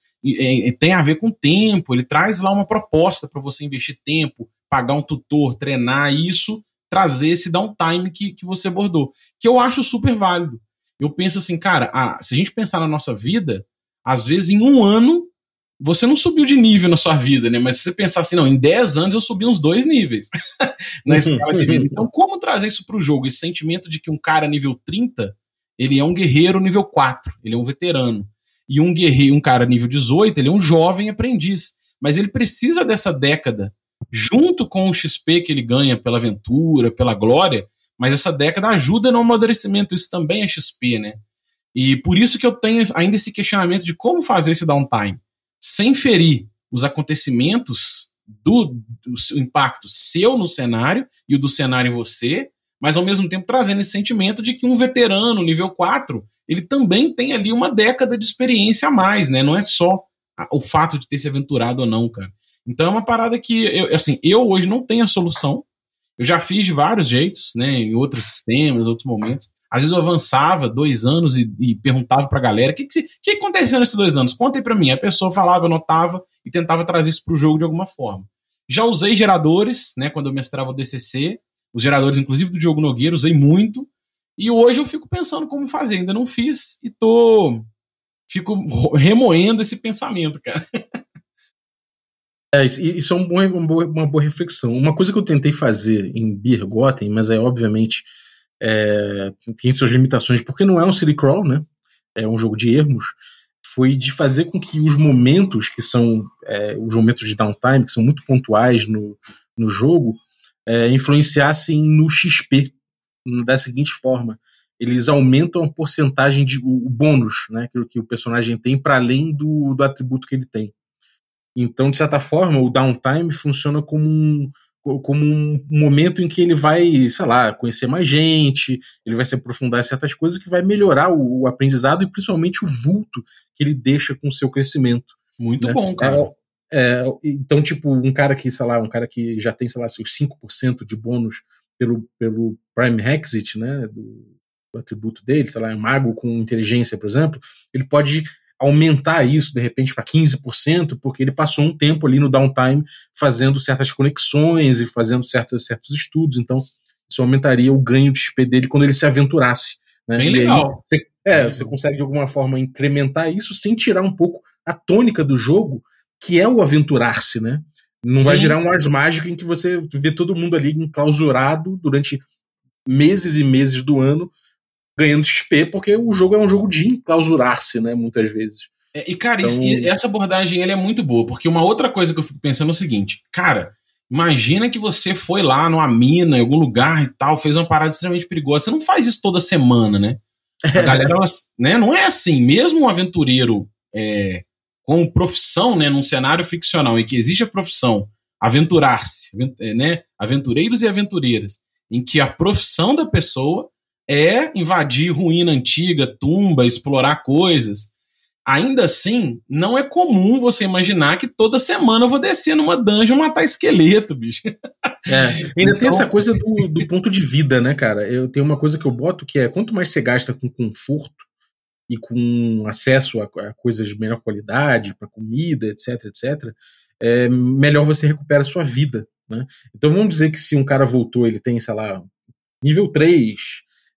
tem a ver com tempo, ele traz lá uma proposta para você investir tempo, pagar um tutor, treinar isso, trazer esse downtime que, que você abordou, que eu acho super válido. Eu penso assim, cara, ah, se a gente pensar na nossa vida, às vezes em um ano você não subiu de nível na sua vida, né? Mas se você pensar assim, não, em 10 anos eu subi uns dois níveis [laughs] na escala de vida. Então, como trazer isso para o jogo? Esse sentimento de que um cara nível 30, ele é um guerreiro nível 4, ele é um veterano e um guerreiro, um cara nível 18, ele é um jovem aprendiz. Mas ele precisa dessa década, junto com o XP que ele ganha pela aventura, pela glória, mas essa década ajuda no amadurecimento, isso também é XP, né? E por isso que eu tenho ainda esse questionamento de como fazer esse downtime, sem ferir os acontecimentos do, do impacto seu no cenário e o do cenário em você, mas ao mesmo tempo trazendo esse sentimento de que um veterano nível 4, ele também tem ali uma década de experiência a mais, né? Não é só o fato de ter se aventurado ou não, cara. Então é uma parada que, eu, assim, eu hoje não tenho a solução. Eu já fiz de vários jeitos, né? Em outros sistemas, outros momentos. Às vezes eu avançava dois anos e, e perguntava pra galera: o que, que, que aconteceu nesses dois anos? Conta aí pra mim. A pessoa falava, anotava e tentava trazer isso pro jogo de alguma forma. Já usei geradores, né? Quando eu mestrava o DCC, os geradores, inclusive do Diogo Nogueira, usei muito. E hoje eu fico pensando como fazer. Ainda não fiz e tô. Fico remoendo esse pensamento, cara. [laughs]
É, isso é um bom, uma, boa, reflexão. Uma coisa que eu tentei fazer em Beer Gotten, mas é obviamente é, tem suas limitações, porque não é um city crawl, né? É um jogo de ermos. Foi de fazer com que os momentos que são é, os momentos de downtime, que são muito pontuais no, no jogo, é, influenciassem no XP da seguinte forma: eles aumentam a porcentagem de o, bônus, né, que, que o personagem tem para além do, do atributo que ele tem. Então, de certa forma, o downtime funciona como um, como um momento em que ele vai, sei lá, conhecer mais gente, ele vai se aprofundar em certas coisas que vai melhorar o, o aprendizado e principalmente o vulto que ele deixa com o seu crescimento.
Muito né? bom, cara.
É, é, então, tipo, um cara que, sei lá, um cara que já tem, sei lá, seus 5% de bônus pelo, pelo Prime Exit, né? Do, o atributo dele, sei lá, um mago com inteligência, por exemplo, ele pode aumentar isso de repente para 15%, porque ele passou um tempo ali no downtime fazendo certas conexões e fazendo certos, certos estudos. Então, isso aumentaria o ganho de XP dele quando ele se aventurasse. Né?
Bem
e
legal.
Aí, você, é, você consegue de alguma forma incrementar isso sem tirar um pouco a tônica do jogo, que é o aventurar-se, né? Não
Sim.
vai virar um Ars Mágico em que você vê todo mundo ali enclausurado durante meses e meses do ano ganhando XP, porque o jogo é um jogo de enclausurar-se, né? Muitas vezes.
É, E, cara, isso-
Então-
e essa abordagem ele é muito boa, porque uma outra coisa que eu fico pensando é o seguinte, cara, imagina que você foi lá numa mina, em algum lugar e tal, fez uma parada extremamente perigosa. Você não faz isso toda semana, né? A [laughs] galera, elas, né, não é assim. Mesmo um aventureiro é, com profissão, né, num cenário ficcional em que existe a profissão aventurar-se, aven- é, né, aventureiros e aventureiras, em que a profissão da pessoa é invadir ruína antiga, tumba, explorar coisas. Ainda assim, não é comum você imaginar que toda semana eu vou descer numa dungeon matar esqueleto, bicho.
É, [laughs] ainda tem
Então-
essa coisa do, do ponto de vida, né, cara? Eu tenho uma coisa que eu boto que é quanto mais você gasta com conforto e com acesso a, a coisas de melhor qualidade, para comida, etc, etc, é, melhor você recupera a sua vida, né? Então vamos dizer que se um cara voltou, ele tem, sei lá, nível 3,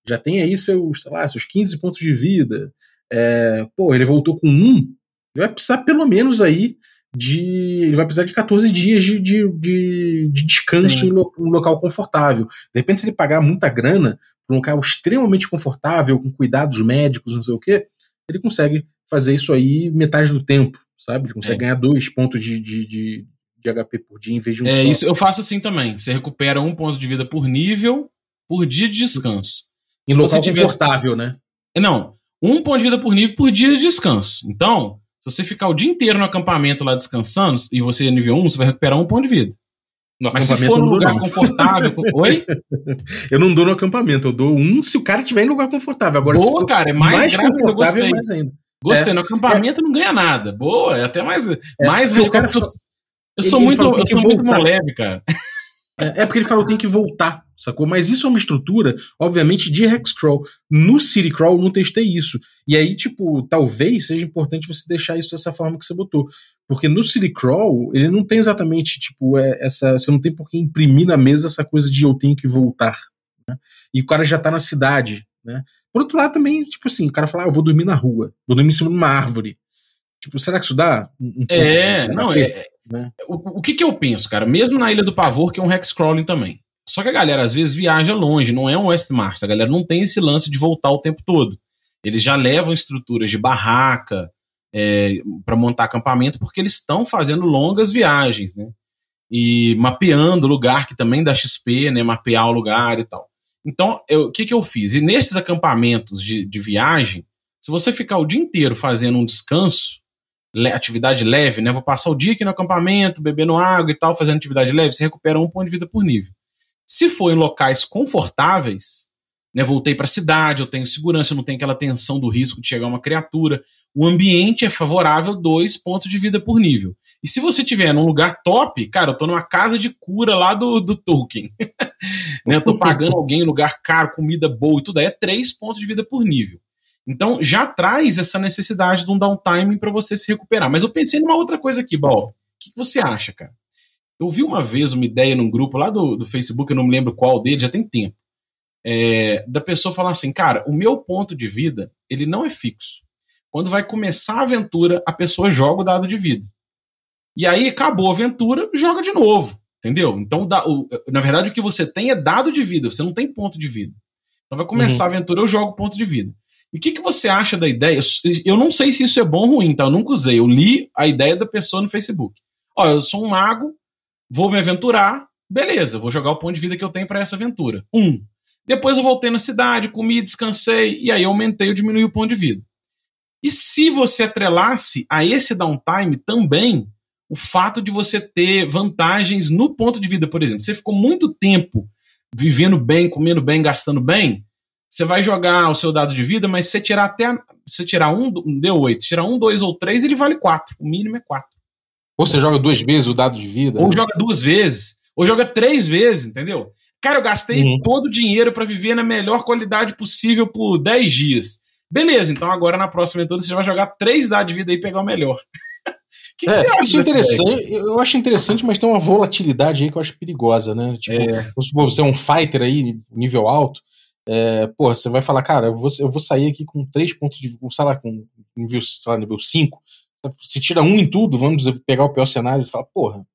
já tem aí seus, sei lá, seus 15 pontos de vida, é, pô, ele voltou com um, ele vai precisar pelo menos aí de. Ele vai precisar de 14 dias de, de, de, de descanso
Sim.
em lo- um local confortável. De repente, se ele pagar muita grana para um local extremamente confortável, com cuidados médicos, não sei o quê, ele consegue fazer isso aí metade do tempo, sabe? Ele consegue
É.
ganhar dois pontos de, de, de, de HP por dia em vez de um
É
só.
isso, eu faço assim também. Você recupera um ponto de vida por nível, por dia de descanso.
Em
Se
local
tiver-
confortável, né?
Não, um ponto de vida por nível por dia de descanso. Então, se você ficar o dia inteiro no acampamento lá descansando e você é nível 1, você vai recuperar um ponto de vida.
No
Mas se for num lugar
não.
confortável. [laughs] Oi?
Eu não dou no acampamento, eu dou um se o cara tiver em lugar confortável. Agora, se
Boa,
for
cara, é mais,
mais
gráfico, eu
confortável,
gostei.
mais ainda.
Gostei, no acampamento não ganha nada. Boa, é até mais, mais
porque o
radical,
cara
eu, eu sou
ele
muito,
que
eu sou
que
muito
voltar.
mão leve, cara.
É, é porque ele falou tem que voltar, sacou? Mas isso é uma estrutura, obviamente, de Hexcrawl. No City Crawl eu não testei isso. E aí, tipo, talvez seja importante você deixar isso dessa forma que você botou. Porque no City Crawl, ele não tem exatamente, tipo, é, essa. Você não tem por que imprimir na mesa essa coisa de eu tenho que voltar. né? E o cara já tá na cidade, né? Por outro lado, também, tipo assim, o cara fala, ah, eu vou dormir na rua, vou dormir em cima de uma árvore. Tipo, será que isso dá? Um, um
É, não,
HP?
é,
né?
o, o que que eu penso, cara? Mesmo na Ilha do Pavor, que é um hexcrawling também. Só que a galera às vezes viaja longe, não é um Westmarch. A galera não tem esse lance de voltar o tempo todo. Eles já levam estruturas de barraca é, para montar acampamento porque eles estão fazendo longas viagens, né? E mapeando o lugar que também dá XP, né? Mapear o lugar e tal. Então, o que, que eu fiz? E nesses acampamentos de, de viagem, se você ficar o dia inteiro fazendo um descanso, atividade leve, né? Vou passar o dia aqui no acampamento, bebendo água e tal, fazendo atividade leve, você recupera um ponto de vida por nível. Se for em locais confortáveis, né? Voltei para a cidade, eu tenho segurança, eu não tenho aquela tensão do risco de chegar uma criatura. O ambiente é favorável, dois pontos de vida por nível. E se você tiver num lugar top, cara, eu tô numa casa de cura lá do, do Tolkien. [laughs] né? Eu tô pagando alguém em lugar caro, comida boa e tudo, aí é três pontos de vida por nível. Então já traz essa necessidade de um downtime para você se recuperar. Mas eu pensei numa outra coisa aqui, Bal. O que, que você acha, cara? Eu vi uma vez uma ideia num grupo lá do, do Facebook, eu não me lembro qual dele, já tem tempo. é, da pessoa falar assim, cara, o meu ponto de vida, ele não é fixo. Quando vai começar a aventura, a pessoa joga o dado de vida. E aí acabou a aventura, joga de novo. Entendeu? Então, dá- o- na verdade, o que você tem é dado de vida, você não tem ponto de vida. Então vai começar a aventura, eu jogo ponto de vida. E o que, que você acha da ideia? Eu- não sei se isso é bom ou ruim, tá? Eu nunca usei. Eu li a ideia da pessoa no Facebook. Ó, eu sou um mago, vou me aventurar, beleza, vou jogar o ponto de vida que eu tenho para essa aventura. Um. Depois eu voltei na cidade, comi, descansei, e aí aumentei ou diminui o ponto de vida. E se você atrelasse a esse downtime também o fato de você ter vantagens no ponto de vida, por exemplo. Você ficou muito tempo vivendo bem, comendo bem, gastando bem, você vai jogar o seu dado de vida, mas se você tirar até. Se você tirar um, um D8, tirar um, dois ou três, ele vale quatro. O mínimo é quatro.
Ou você joga duas vezes o dado de vida.
Ou
né?
joga duas vezes, ou joga três vezes, entendeu? Cara, eu gastei
Uhum.
todo o dinheiro pra viver na melhor qualidade possível por 10 dias. Beleza, então agora na próxima aventura você vai jogar três dados de vida e pegar o melhor. O [laughs] que, que
É,
você acha
é
ideia?
interessante. Eu acho interessante, mas tem uma volatilidade aí que eu acho perigosa, né? Tipo,
É.
você é um fighter aí, nível alto. É, pô, você vai falar, cara, eu vou, eu vou sair aqui com três pontos de. sei lá, com nível, sei lá, nível 5. Se tira um em tudo, vamos dizer, pegar o pior cenário e falar, porra, eu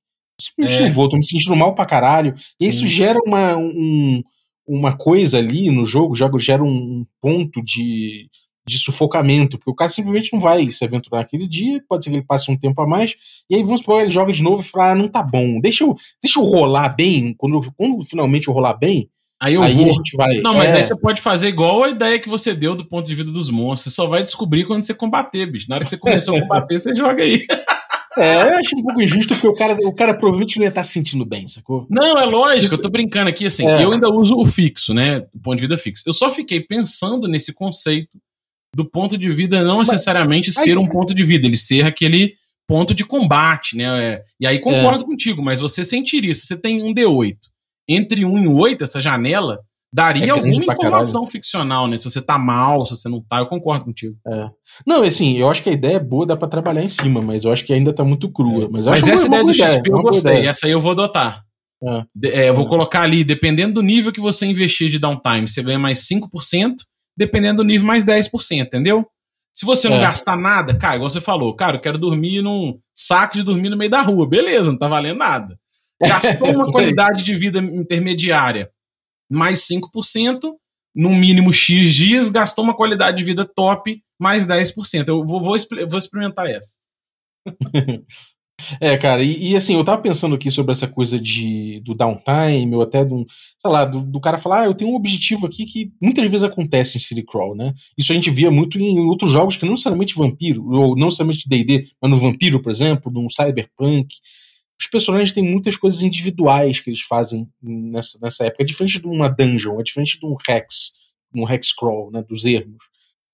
simplesmente
É.
não vou, tô me sentindo mal pra caralho. E
Sim.
isso gera uma, um- uma coisa ali no jogo, jogo gera um ponto de, de sufocamento, porque o cara simplesmente não vai se aventurar aquele dia, pode ser que ele passe um tempo a mais, e aí vamos supor, ele joga de novo e fala, ah, não tá bom, deixa eu, deixa eu rolar bem, quando, quando finalmente eu rolar bem,
Aí eu
aí
vou.
a gente vai.
Não, mas
é,
daí você pode fazer igual a ideia que você deu do ponto de vida dos monstros. Você só vai descobrir quando você combater, bicho. Na hora que você começou a [laughs] combater, você joga aí.
é, eu acho um pouco injusto, porque o cara, o cara provavelmente não ia estar se sentindo bem, sacou?
Não, é lógico, eu tô brincando aqui, assim,
É.
eu ainda uso o fixo, né? O ponto de vida fixo. Eu só fiquei pensando nesse conceito do ponto de vida não necessariamente ser um ponto de vida, ele ser aquele ponto de combate, né? É, E aí concordo contigo, mas você sentir isso. Você tem um D8. Entre 1 e 8, essa janela, daria
É
alguma informação ficcional, né? Se você tá mal, se você não tá, eu concordo contigo.
Não, assim, eu acho que a ideia é boa, dá pra trabalhar em cima, mas eu acho que ainda tá muito crua. Mas, eu
Mas
acho
essa ideia do XP
é
eu gostei,
ideia.
essa aí eu vou adotar.
É.
É, eu vou
É.
colocar ali, dependendo do nível que você investir de downtime, você ganha mais 5%, dependendo do nível, mais 10%, entendeu? Se você não
É.
gastar nada, cara, igual você falou, cara, eu quero dormir num saco de dormir no meio da rua, beleza, não tá valendo nada. Gastou [laughs] uma qualidade de vida intermediária, mais 5%, no mínimo X dias, gastou uma qualidade de vida top, mais 10%. Eu vou, vou, vou experimentar essa. [laughs]
É, cara, e, e assim, eu tava pensando aqui sobre essa coisa de, do downtime, ou até do, sei lá, do, do cara falar, ah, eu tenho um objetivo aqui que muitas vezes acontece em City Crawl, né? Isso a gente via muito em outros jogos que não necessariamente vampiro, ou não necessariamente D&D, mas no Vampiro, por exemplo, no Cyberpunk. Os personagens têm muitas coisas individuais que eles fazem nessa, nessa época. É diferente de uma dungeon, é diferente de um Hex, um Hex Crawl, né, dos ermos.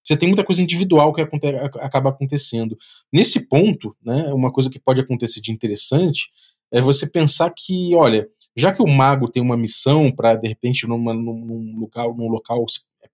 Você tem muita coisa individual que aconte- acaba acontecendo. Nesse ponto, né, uma coisa que pode acontecer de interessante é você pensar que, olha, já que o mago tem uma missão para de repente numa, num, num local, num local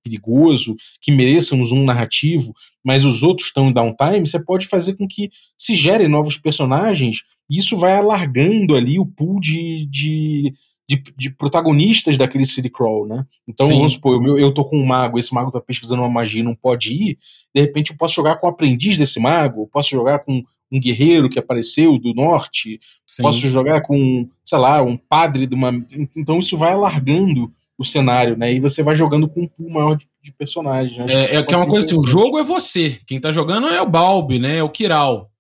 perigoso, que mereçamos um narrativo, mas os outros estão em downtime, você pode fazer com que se gerem novos personagens e isso vai alargando ali o pool de, de, de, de protagonistas daquele City Crawl, né? Então,
Sim.
vamos supor, eu, eu tô com um mago, esse mago tá pesquisando uma magia e não pode ir, de repente eu posso jogar com o aprendiz desse mago, eu posso jogar com um guerreiro que apareceu do norte,
Sim.
posso jogar com, sei lá, um padre de uma. Então isso vai alargando o cenário, né? E você vai jogando com um pool maior de, de personagens. né?
É, é que é uma coisa assim, o jogo é você. Quem tá jogando é o Balbi, né? É o Kiral.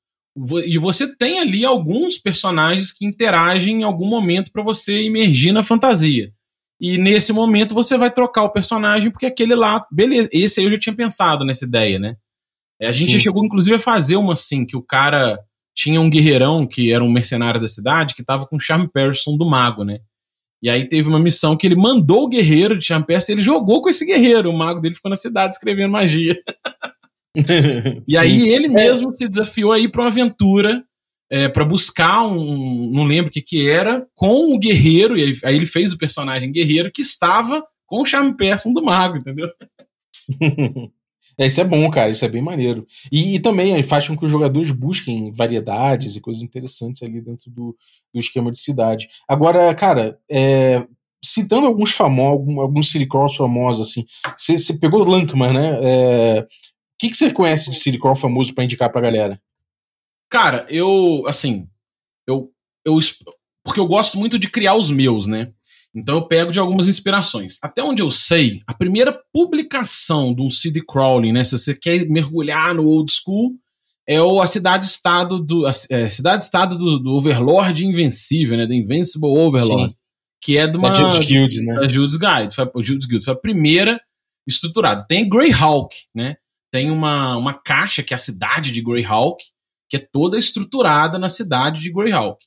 E você tem ali alguns personagens que interagem em algum momento pra você imergir na fantasia. E nesse momento você vai trocar o personagem, porque aquele lá, beleza, esse aí eu já tinha pensado nessa ideia, né? É, A gente
Sim.
chegou, inclusive, a fazer uma assim, que o cara tinha um guerreirão que era um mercenário da cidade, que tava com o Charm Person do mago, né? E aí teve uma missão que ele mandou o guerreiro de Charm Person e ele jogou com esse guerreiro. O mago dele ficou na cidade escrevendo magia. [laughs] E aí ele mesmo se desafiou a ir pra uma aventura é, para buscar um. Não lembro o que que era, com o guerreiro. E aí, aí ele fez o personagem guerreiro que estava com o Charm Person do mago, entendeu? [laughs]
É, isso é bom, cara, isso é bem maneiro. E, e também faz com que os jogadores busquem variedades e coisas interessantes ali dentro do, do esquema de cidade. Agora, cara, é, citando alguns famosos, alguns City Crawls famosos, assim, você pegou o Lankman, né? É, O que, você conhece de City famoso pra indicar pra galera?
Cara, eu. Assim. Eu. eu porque eu gosto muito de criar os meus, né? Então eu pego de algumas inspirações. Até onde eu sei, a primeira publicação de um CD Crawling, né? Se você quer mergulhar no old school, é o a cidade-estado do. A, é, cidade-estado do, do Overlord Invencível, né? The Invincible Overlord.
Sim.
Que é de uma.
Da Just Guild, né?
da Judas Guide. Foi, o Judas Guild foi a primeira estruturada. Tem Greyhawk, né? Tem uma, uma caixa que é a cidade de Greyhawk, que é toda estruturada na cidade de Greyhawk.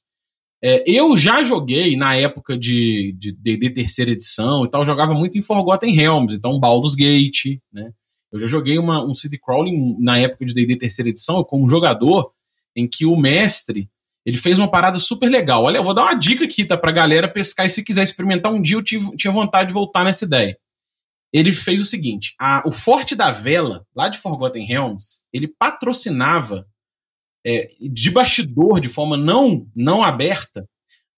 É, eu já joguei na época de D&D terceira edição e tal, jogava muito em Forgotten Realms, então Baldur's Gate, né? Eu já joguei uma, um city crawling na época de D&D terceira edição como jogador, em que o mestre ele fez uma parada super legal. Olha, eu vou dar uma dica aqui, tá? Pra galera pescar e se quiser experimentar um dia, eu tive, tinha vontade de voltar nessa ideia. Ele fez o seguinte: a, o Forte da Vela, lá de Forgotten Realms, ele patrocinava é, de bastidor, de forma não, não aberta,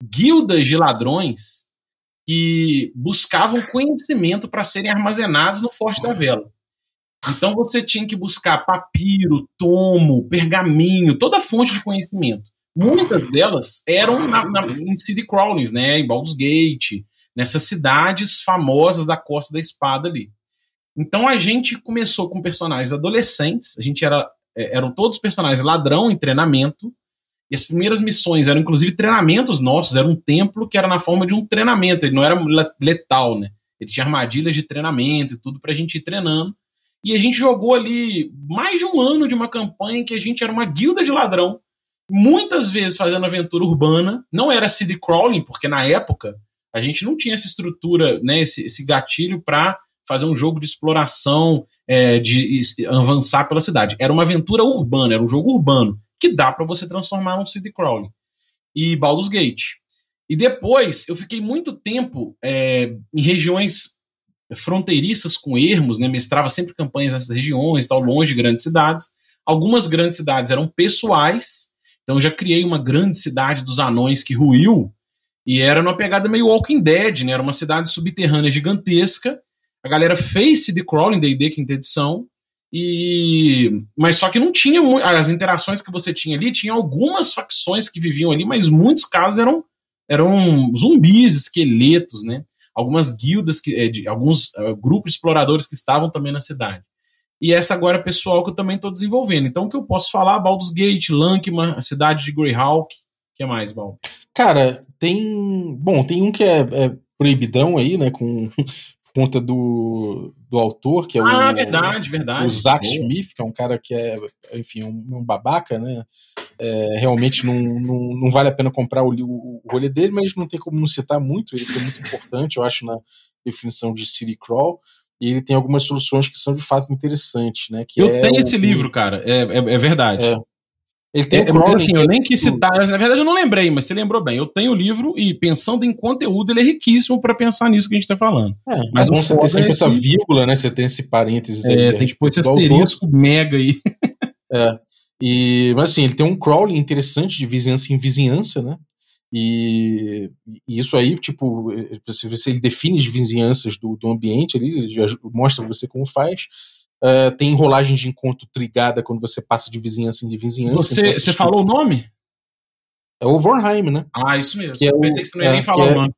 guildas de ladrões que buscavam conhecimento para serem armazenados no Forte da Vela. Então você tinha que buscar papiro, tomo, pergaminho, toda fonte de conhecimento. Muitas delas eram na, na, em city crawlings, né, em Baldur's Gate, nessas cidades famosas da Costa da Espada ali. Então a gente começou com personagens adolescentes, a gente era é, eram todos personagens ladrão em treinamento, e as primeiras missões eram inclusive treinamentos nossos, era um templo que era na forma de um treinamento, ele não era letal, né? Ele tinha armadilhas de treinamento e tudo pra gente ir treinando. E a gente jogou ali mais de um ano de uma campanha em que a gente era uma guilda de ladrão, muitas vezes fazendo aventura urbana. Não era city crawling, porque na época a gente não tinha essa estrutura, né, esse, esse gatilho para fazer um jogo de exploração, é, de, avançar pela cidade. Era uma aventura urbana, era um jogo urbano, que dá para você transformar num city crawling. E Baldur's Gate. E depois eu fiquei muito tempo é, em regiões fronteiriças com ermos, né? Mestrava sempre campanhas nessas regiões, tal, longe de grandes cidades. Algumas grandes cidades eram pessoais, então já criei uma grande cidade dos anões que ruiu, e era numa pegada meio Walking Dead, né? Era uma cidade subterrânea gigantesca. A galera fez CD Crawling, D&D, quinta edição, e mas só que não tinha as interações que você tinha ali, tinha algumas facções que viviam ali, mas muitos casos eram eram zumbis, esqueletos, né? algumas guildas, que, é, de, alguns uh, grupos de exploradores que estavam também na cidade. E essa agora é pessoal que eu também estou desenvolvendo. Então, o que eu posso falar? Baldur's Gate, Lankman, a cidade de Greyhawk. Que mais, Baldo?
Cara, tem. Bom, tem um que é, é proibidão aí, né? Com conta do, do autor, que é
ah,
o.
Ah, verdade, verdade.
O Zach Smith, que é um cara que é, enfim, um, um babaca, né? É, realmente não, não, não, vale a pena comprar o, o, o rolê dele, mas não tem como não citar muito, ele é muito importante, eu acho, na definição de City Crawl. E ele tem algumas soluções que são de fato interessantes, né? Que
eu
é
tenho
o,
esse livro, cara, é, é, é verdade.
É.
Ele tem é, mas assim, eu nem quis citar, na verdade eu não lembrei, mas você lembrou bem. Eu tenho o livro e pensando em conteúdo, ele é riquíssimo para pensar nisso que a gente tá falando.
É, mas bom você ter sempre é essa vírgula, né? Você tem esse parênteses
aí. É, tem pôr esse asterisco mega aí. [laughs]
É. E, mas assim, ele tem um crawling interessante de vizinhança em vizinhança, né? E, e isso aí, tipo, você, você ele define as vizinhanças do, do ambiente ali, ele mostra você como faz. Uh, tem rolagem de encontro trigada quando você passa de vizinhança em vizinhança.
Você, então, você falou o nome?
É o Vorheim, né?
Ah, isso mesmo.
Que é
Pensei que você não ia é, nem falar o nome.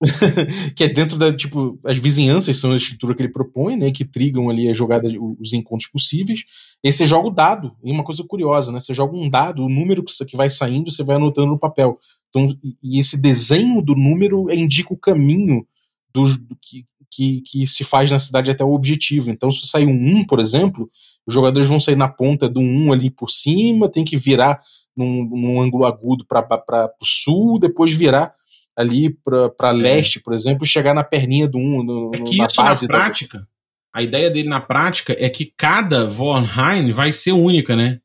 [laughs]
que é dentro da, tipo, as vizinhanças são a estrutura que ele propõe, né, que trigam ali a jogada, os encontros possíveis. E você joga o dado, e uma coisa curiosa, né, você joga um dado, o número que vai saindo, você vai anotando no papel. Então, e esse desenho do número indica o caminho do, do que, que, que, se faz na cidade até o objetivo. Então, se sair um 1, por exemplo, os jogadores vão sair na ponta do 1 ali por cima, tem que virar num, num ângulo agudo para o sul, depois virar ali para é. leste, por exemplo, e chegar na perninha do 1. No,
é que na isso base na prática, da... a ideia dele na prática é que cada Vornheim vai ser única, né?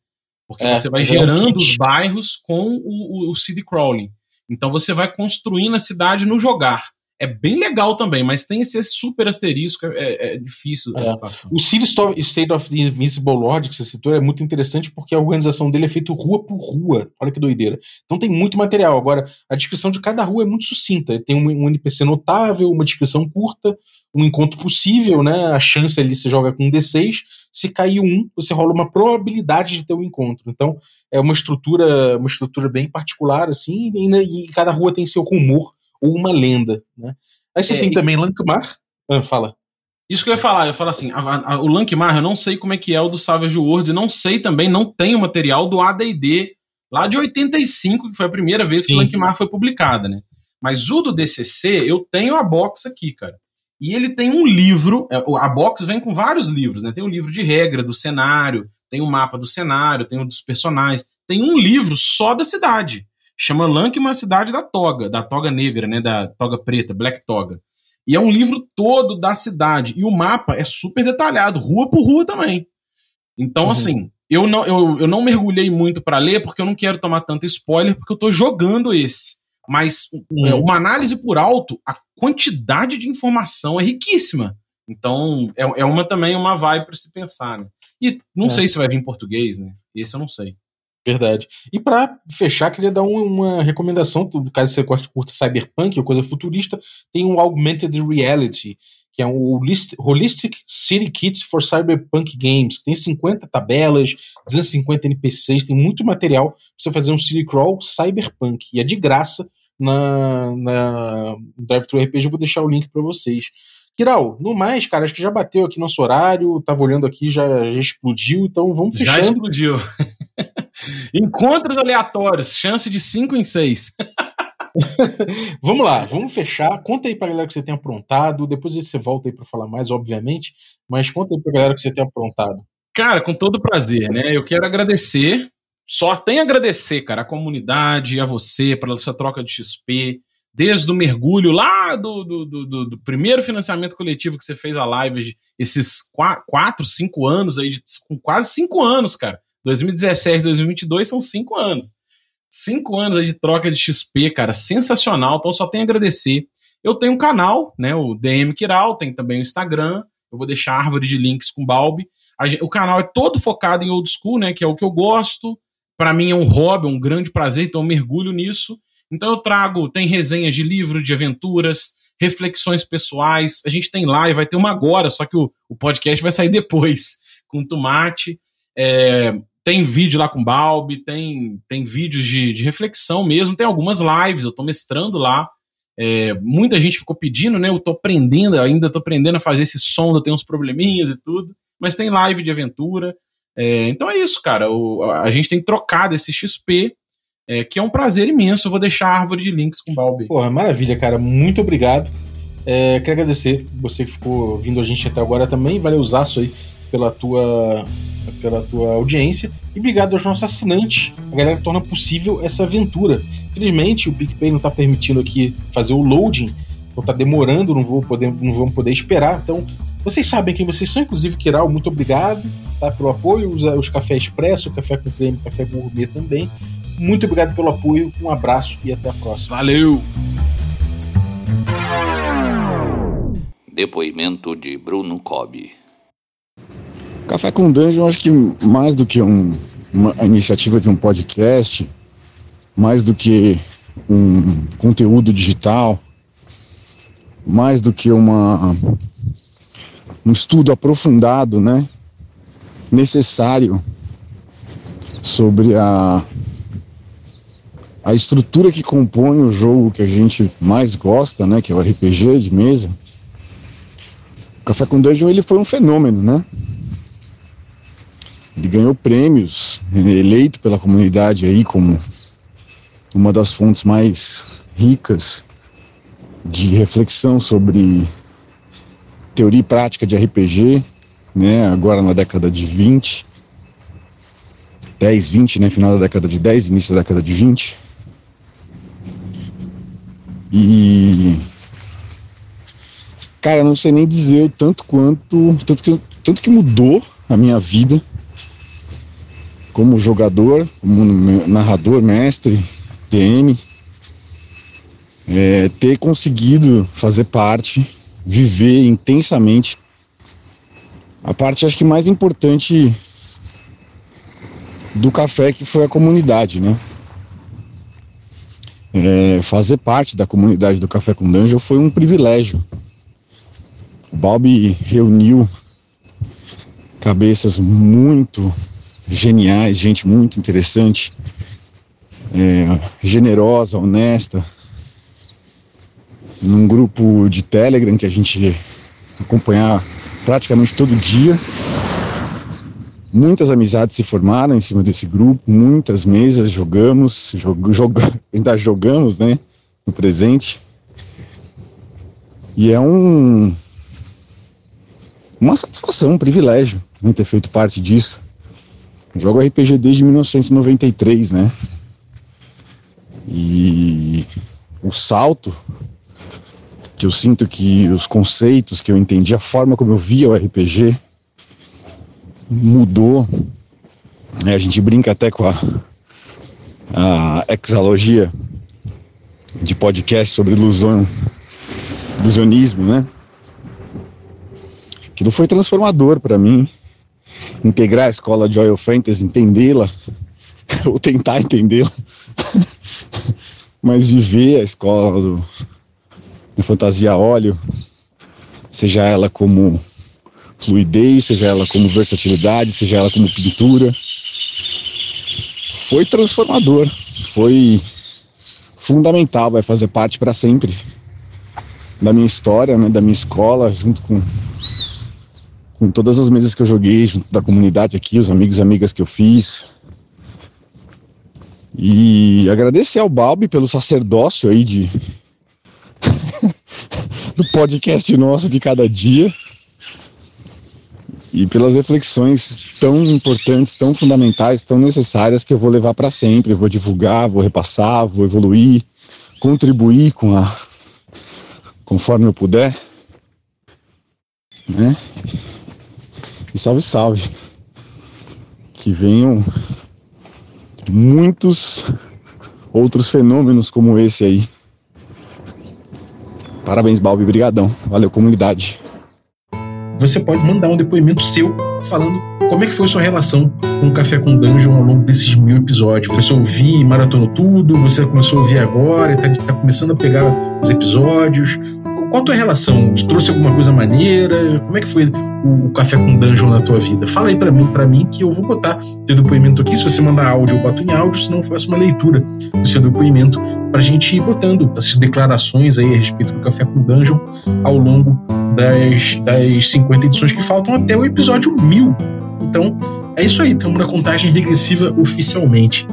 Porque é, você vai é gerando um os bairros com o, o, o city crawling. Então você vai construindo a cidade no jogar é bem legal também, mas tem esse super asterisco, é, é difícil
é. O City State of the Invisible Lord, que você citou, é muito interessante porque a organização dele é feita rua por rua. Olha que doideira. Então tem muito material. Agora, a descrição de cada rua é muito sucinta. Tem um, um NPC notável, uma descrição curta, um encontro possível, né? A chance ali você joga com um D6. Se cair um, você rola uma probabilidade de ter um encontro. Então, é uma estrutura, uma estrutura bem particular, assim, e, e cada rua tem seu rumor ou uma lenda, né? Aí você é, tem e... também Lankmar. Ah, fala.
Isso que eu ia falar, eu falar assim, a, a, o Lankmar, eu não sei como é que é o do Savage Worlds, e não sei também, não tem o material do AD&D lá de 85, que foi a primeira vez Sim. que o Lankmar foi publicada, né? Mas o do DCC, eu tenho a box aqui, cara. E ele tem um livro, é, a box vem com vários livros, né? Tem o um livro de regra do cenário, tem o um mapa do cenário, tem o um dos personagens, tem um livro só da cidade chama Lankman, cidade da toga, da toga negra, né, da toga preta, Black Toga. E é um livro todo da cidade. E o mapa é super detalhado, rua por rua também. Então, uhum. assim, eu não, eu, eu não mergulhei muito para ler porque eu não quero tomar tanto spoiler porque eu tô jogando esse. Mas
Uhum.
é, uma análise por alto, a quantidade de informação é riquíssima. Então, é, é uma também uma vibe para se pensar, né? E não
É.
sei se vai vir em português, né? Esse eu não sei.
Verdade. E pra fechar, queria dar um- uma recomendação, do caso você curta, Cyberpunk, ou coisa futurista, tem um Augmented Reality, que é um Holist- Holistic City Kit for Cyberpunk Games, que tem 50 tabelas, 250 NPCs, tem muito material pra você fazer um city crawl cyberpunk, e é de graça na, na Drive-Thru RPG, eu vou deixar o link pra vocês. Kiral, no mais, cara, acho que já bateu aqui nosso horário, tava olhando aqui, já, já explodiu, então vamos
Já
fechando.
explodiu. Encontros aleatórios, chance de 5 em 6. [laughs]
Vamos lá, vamos fechar. Conta aí pra galera que você tem aprontado. Depois você volta aí pra falar mais, obviamente. Mas conta aí pra galera que você tem aprontado.
Cara, com todo prazer, né? Eu quero agradecer, só tem a agradecer, cara, a comunidade, a você, pela essa troca de XP, desde o mergulho lá do, do, do, do- primeiro financiamento coletivo que você fez a live, esses qua- quatro, cinco anos aí, de- com quase cinco anos, cara. 2017, 2022 são cinco anos. Cinco anos de troca de XP, cara, sensacional. Então só tenho a agradecer. Eu tenho um canal, né, o DM Kiral, tem também o Instagram. Eu vou deixar a árvore de links com Balbi. A gen- o canal é todo focado em old school, né? Que é o que eu gosto. Pra mim é um hobby, um grande prazer, então eu mergulho nisso. Então eu trago, tem resenhas de livro, de aventuras, reflexões pessoais. A gente tem live, vai ter uma agora, só que o, o podcast vai sair depois, [laughs] com tomate. É, tem vídeo lá com Balbi, tem, tem vídeos de, de reflexão mesmo, tem algumas lives, eu tô mestrando lá. É, muita gente ficou pedindo, né? Eu tô aprendendo, ainda tô aprendendo a fazer esse som, eu tenho uns probleminhas e tudo mas tem live de aventura. É, então é isso, cara. O- a gente tem trocado esse XP, é, que é um prazer imenso. Eu vou deixar a árvore de links com o Balbi.
Porra, maravilha, cara. Muito obrigado. É, quero agradecer você que ficou ouvindo a gente até agora também. Valeu, Zaço, aí, pela tua, pela tua audiência. E obrigado aos nossos assinantes, a galera que torna possível essa aventura. Infelizmente, o PicPay não está permitindo aqui fazer o loading, então tá demorando, não, vou poder, não vamos poder esperar. Então, vocês sabem quem vocês são, inclusive Kiral, muito obrigado tá, pelo apoio. Os, os café expresso, café com creme, café gourmet também. Muito obrigado pelo apoio, um abraço e até a próxima.
Valeu!
Depoimento de Bruno Cobb.
Café com Dungeon, acho que mais do que um- uma iniciativa de um podcast, mais do que um conteúdo digital, mais do que uma, um estudo aprofundado, né, necessário sobre a, a estrutura que compõe o jogo que a gente mais gosta, né, que é o RPG de mesa. O Café com Dungeon ele foi um fenômeno, né? Ele ganhou prêmios, eleito pela comunidade aí como uma das fontes mais ricas de reflexão sobre teoria e prática de RPG, né? Agora na década de 20, 10, 20, né? Final da década de 10, início da década de 20. E cara, não sei nem dizer o tanto quanto, tanto que, tanto que mudou a minha vida como jogador, como narrador, mestre, DM, é, ter conseguido fazer parte, viver intensamente a parte acho que mais importante do café que foi a comunidade, né? É, fazer parte da comunidade do Café com Dungeon foi um privilégio. O Balbi reuniu cabeças muito geniais, gente muito interessante, é, generosa, honesta, num grupo de Telegram que a gente acompanhava praticamente todo dia. Muitas amizades se formaram em cima desse grupo, muitas mesas jogamos, jog, joga, [laughs] ainda jogamos, né, no presente. E é um uma satisfação, um privilégio né, ter feito parte disso. Jogo RPG desde 1993, né? E o salto que eu sinto que os conceitos que eu entendi, a forma como eu via o RPG mudou É, a gente brinca até com a, a exalogia de podcast sobre ilusão, ilusionismo, né? Aquilo foi transformador para mim. Integrar a escola de Oil Fantasy, entendê-la, [laughs] ou tentar entendê-la, [laughs] mas viver a escola do, da fantasia óleo, seja ela como fluidez, seja ela como versatilidade, seja ela como pintura, foi transformador, foi fundamental, vai fazer parte para sempre da minha história, né, da minha escola, junto com, com todas as mesas que eu joguei, junto da comunidade aqui, os amigos e amigas que eu fiz. E agradecer ao Balbi pelo sacerdócio aí de [laughs] do podcast nosso de cada dia e pelas reflexões tão importantes, tão fundamentais, tão necessárias que eu vou levar para sempre. Eu vou divulgar, vou repassar, vou evoluir, contribuir com a conforme eu puder, né? E salve, salve. Que venham muitos outros fenômenos como esse aí. Parabéns, Balbi, brigadão. Valeu, comunidade
você pode mandar um depoimento seu falando como é que foi sua relação com o Café com Dungeon ao longo desses mil episódios. Você ouviu e maratonou tudo, você começou a ouvir agora e está tá começando a pegar os episódios. Qual a tua relação? Te trouxe alguma coisa maneira? Como é que foi o, Café com Dungeon na tua vida? Fala aí para mim, para mim que eu vou botar teu depoimento aqui. Se você mandar áudio, eu boto em áudio, se não, faço uma leitura do seu depoimento pra gente ir botando essas declarações aí a respeito do Café com Dungeon ao longo das, das 50 edições que faltam até o episódio 1000. Então, é isso aí, estamos na contagem regressiva oficialmente.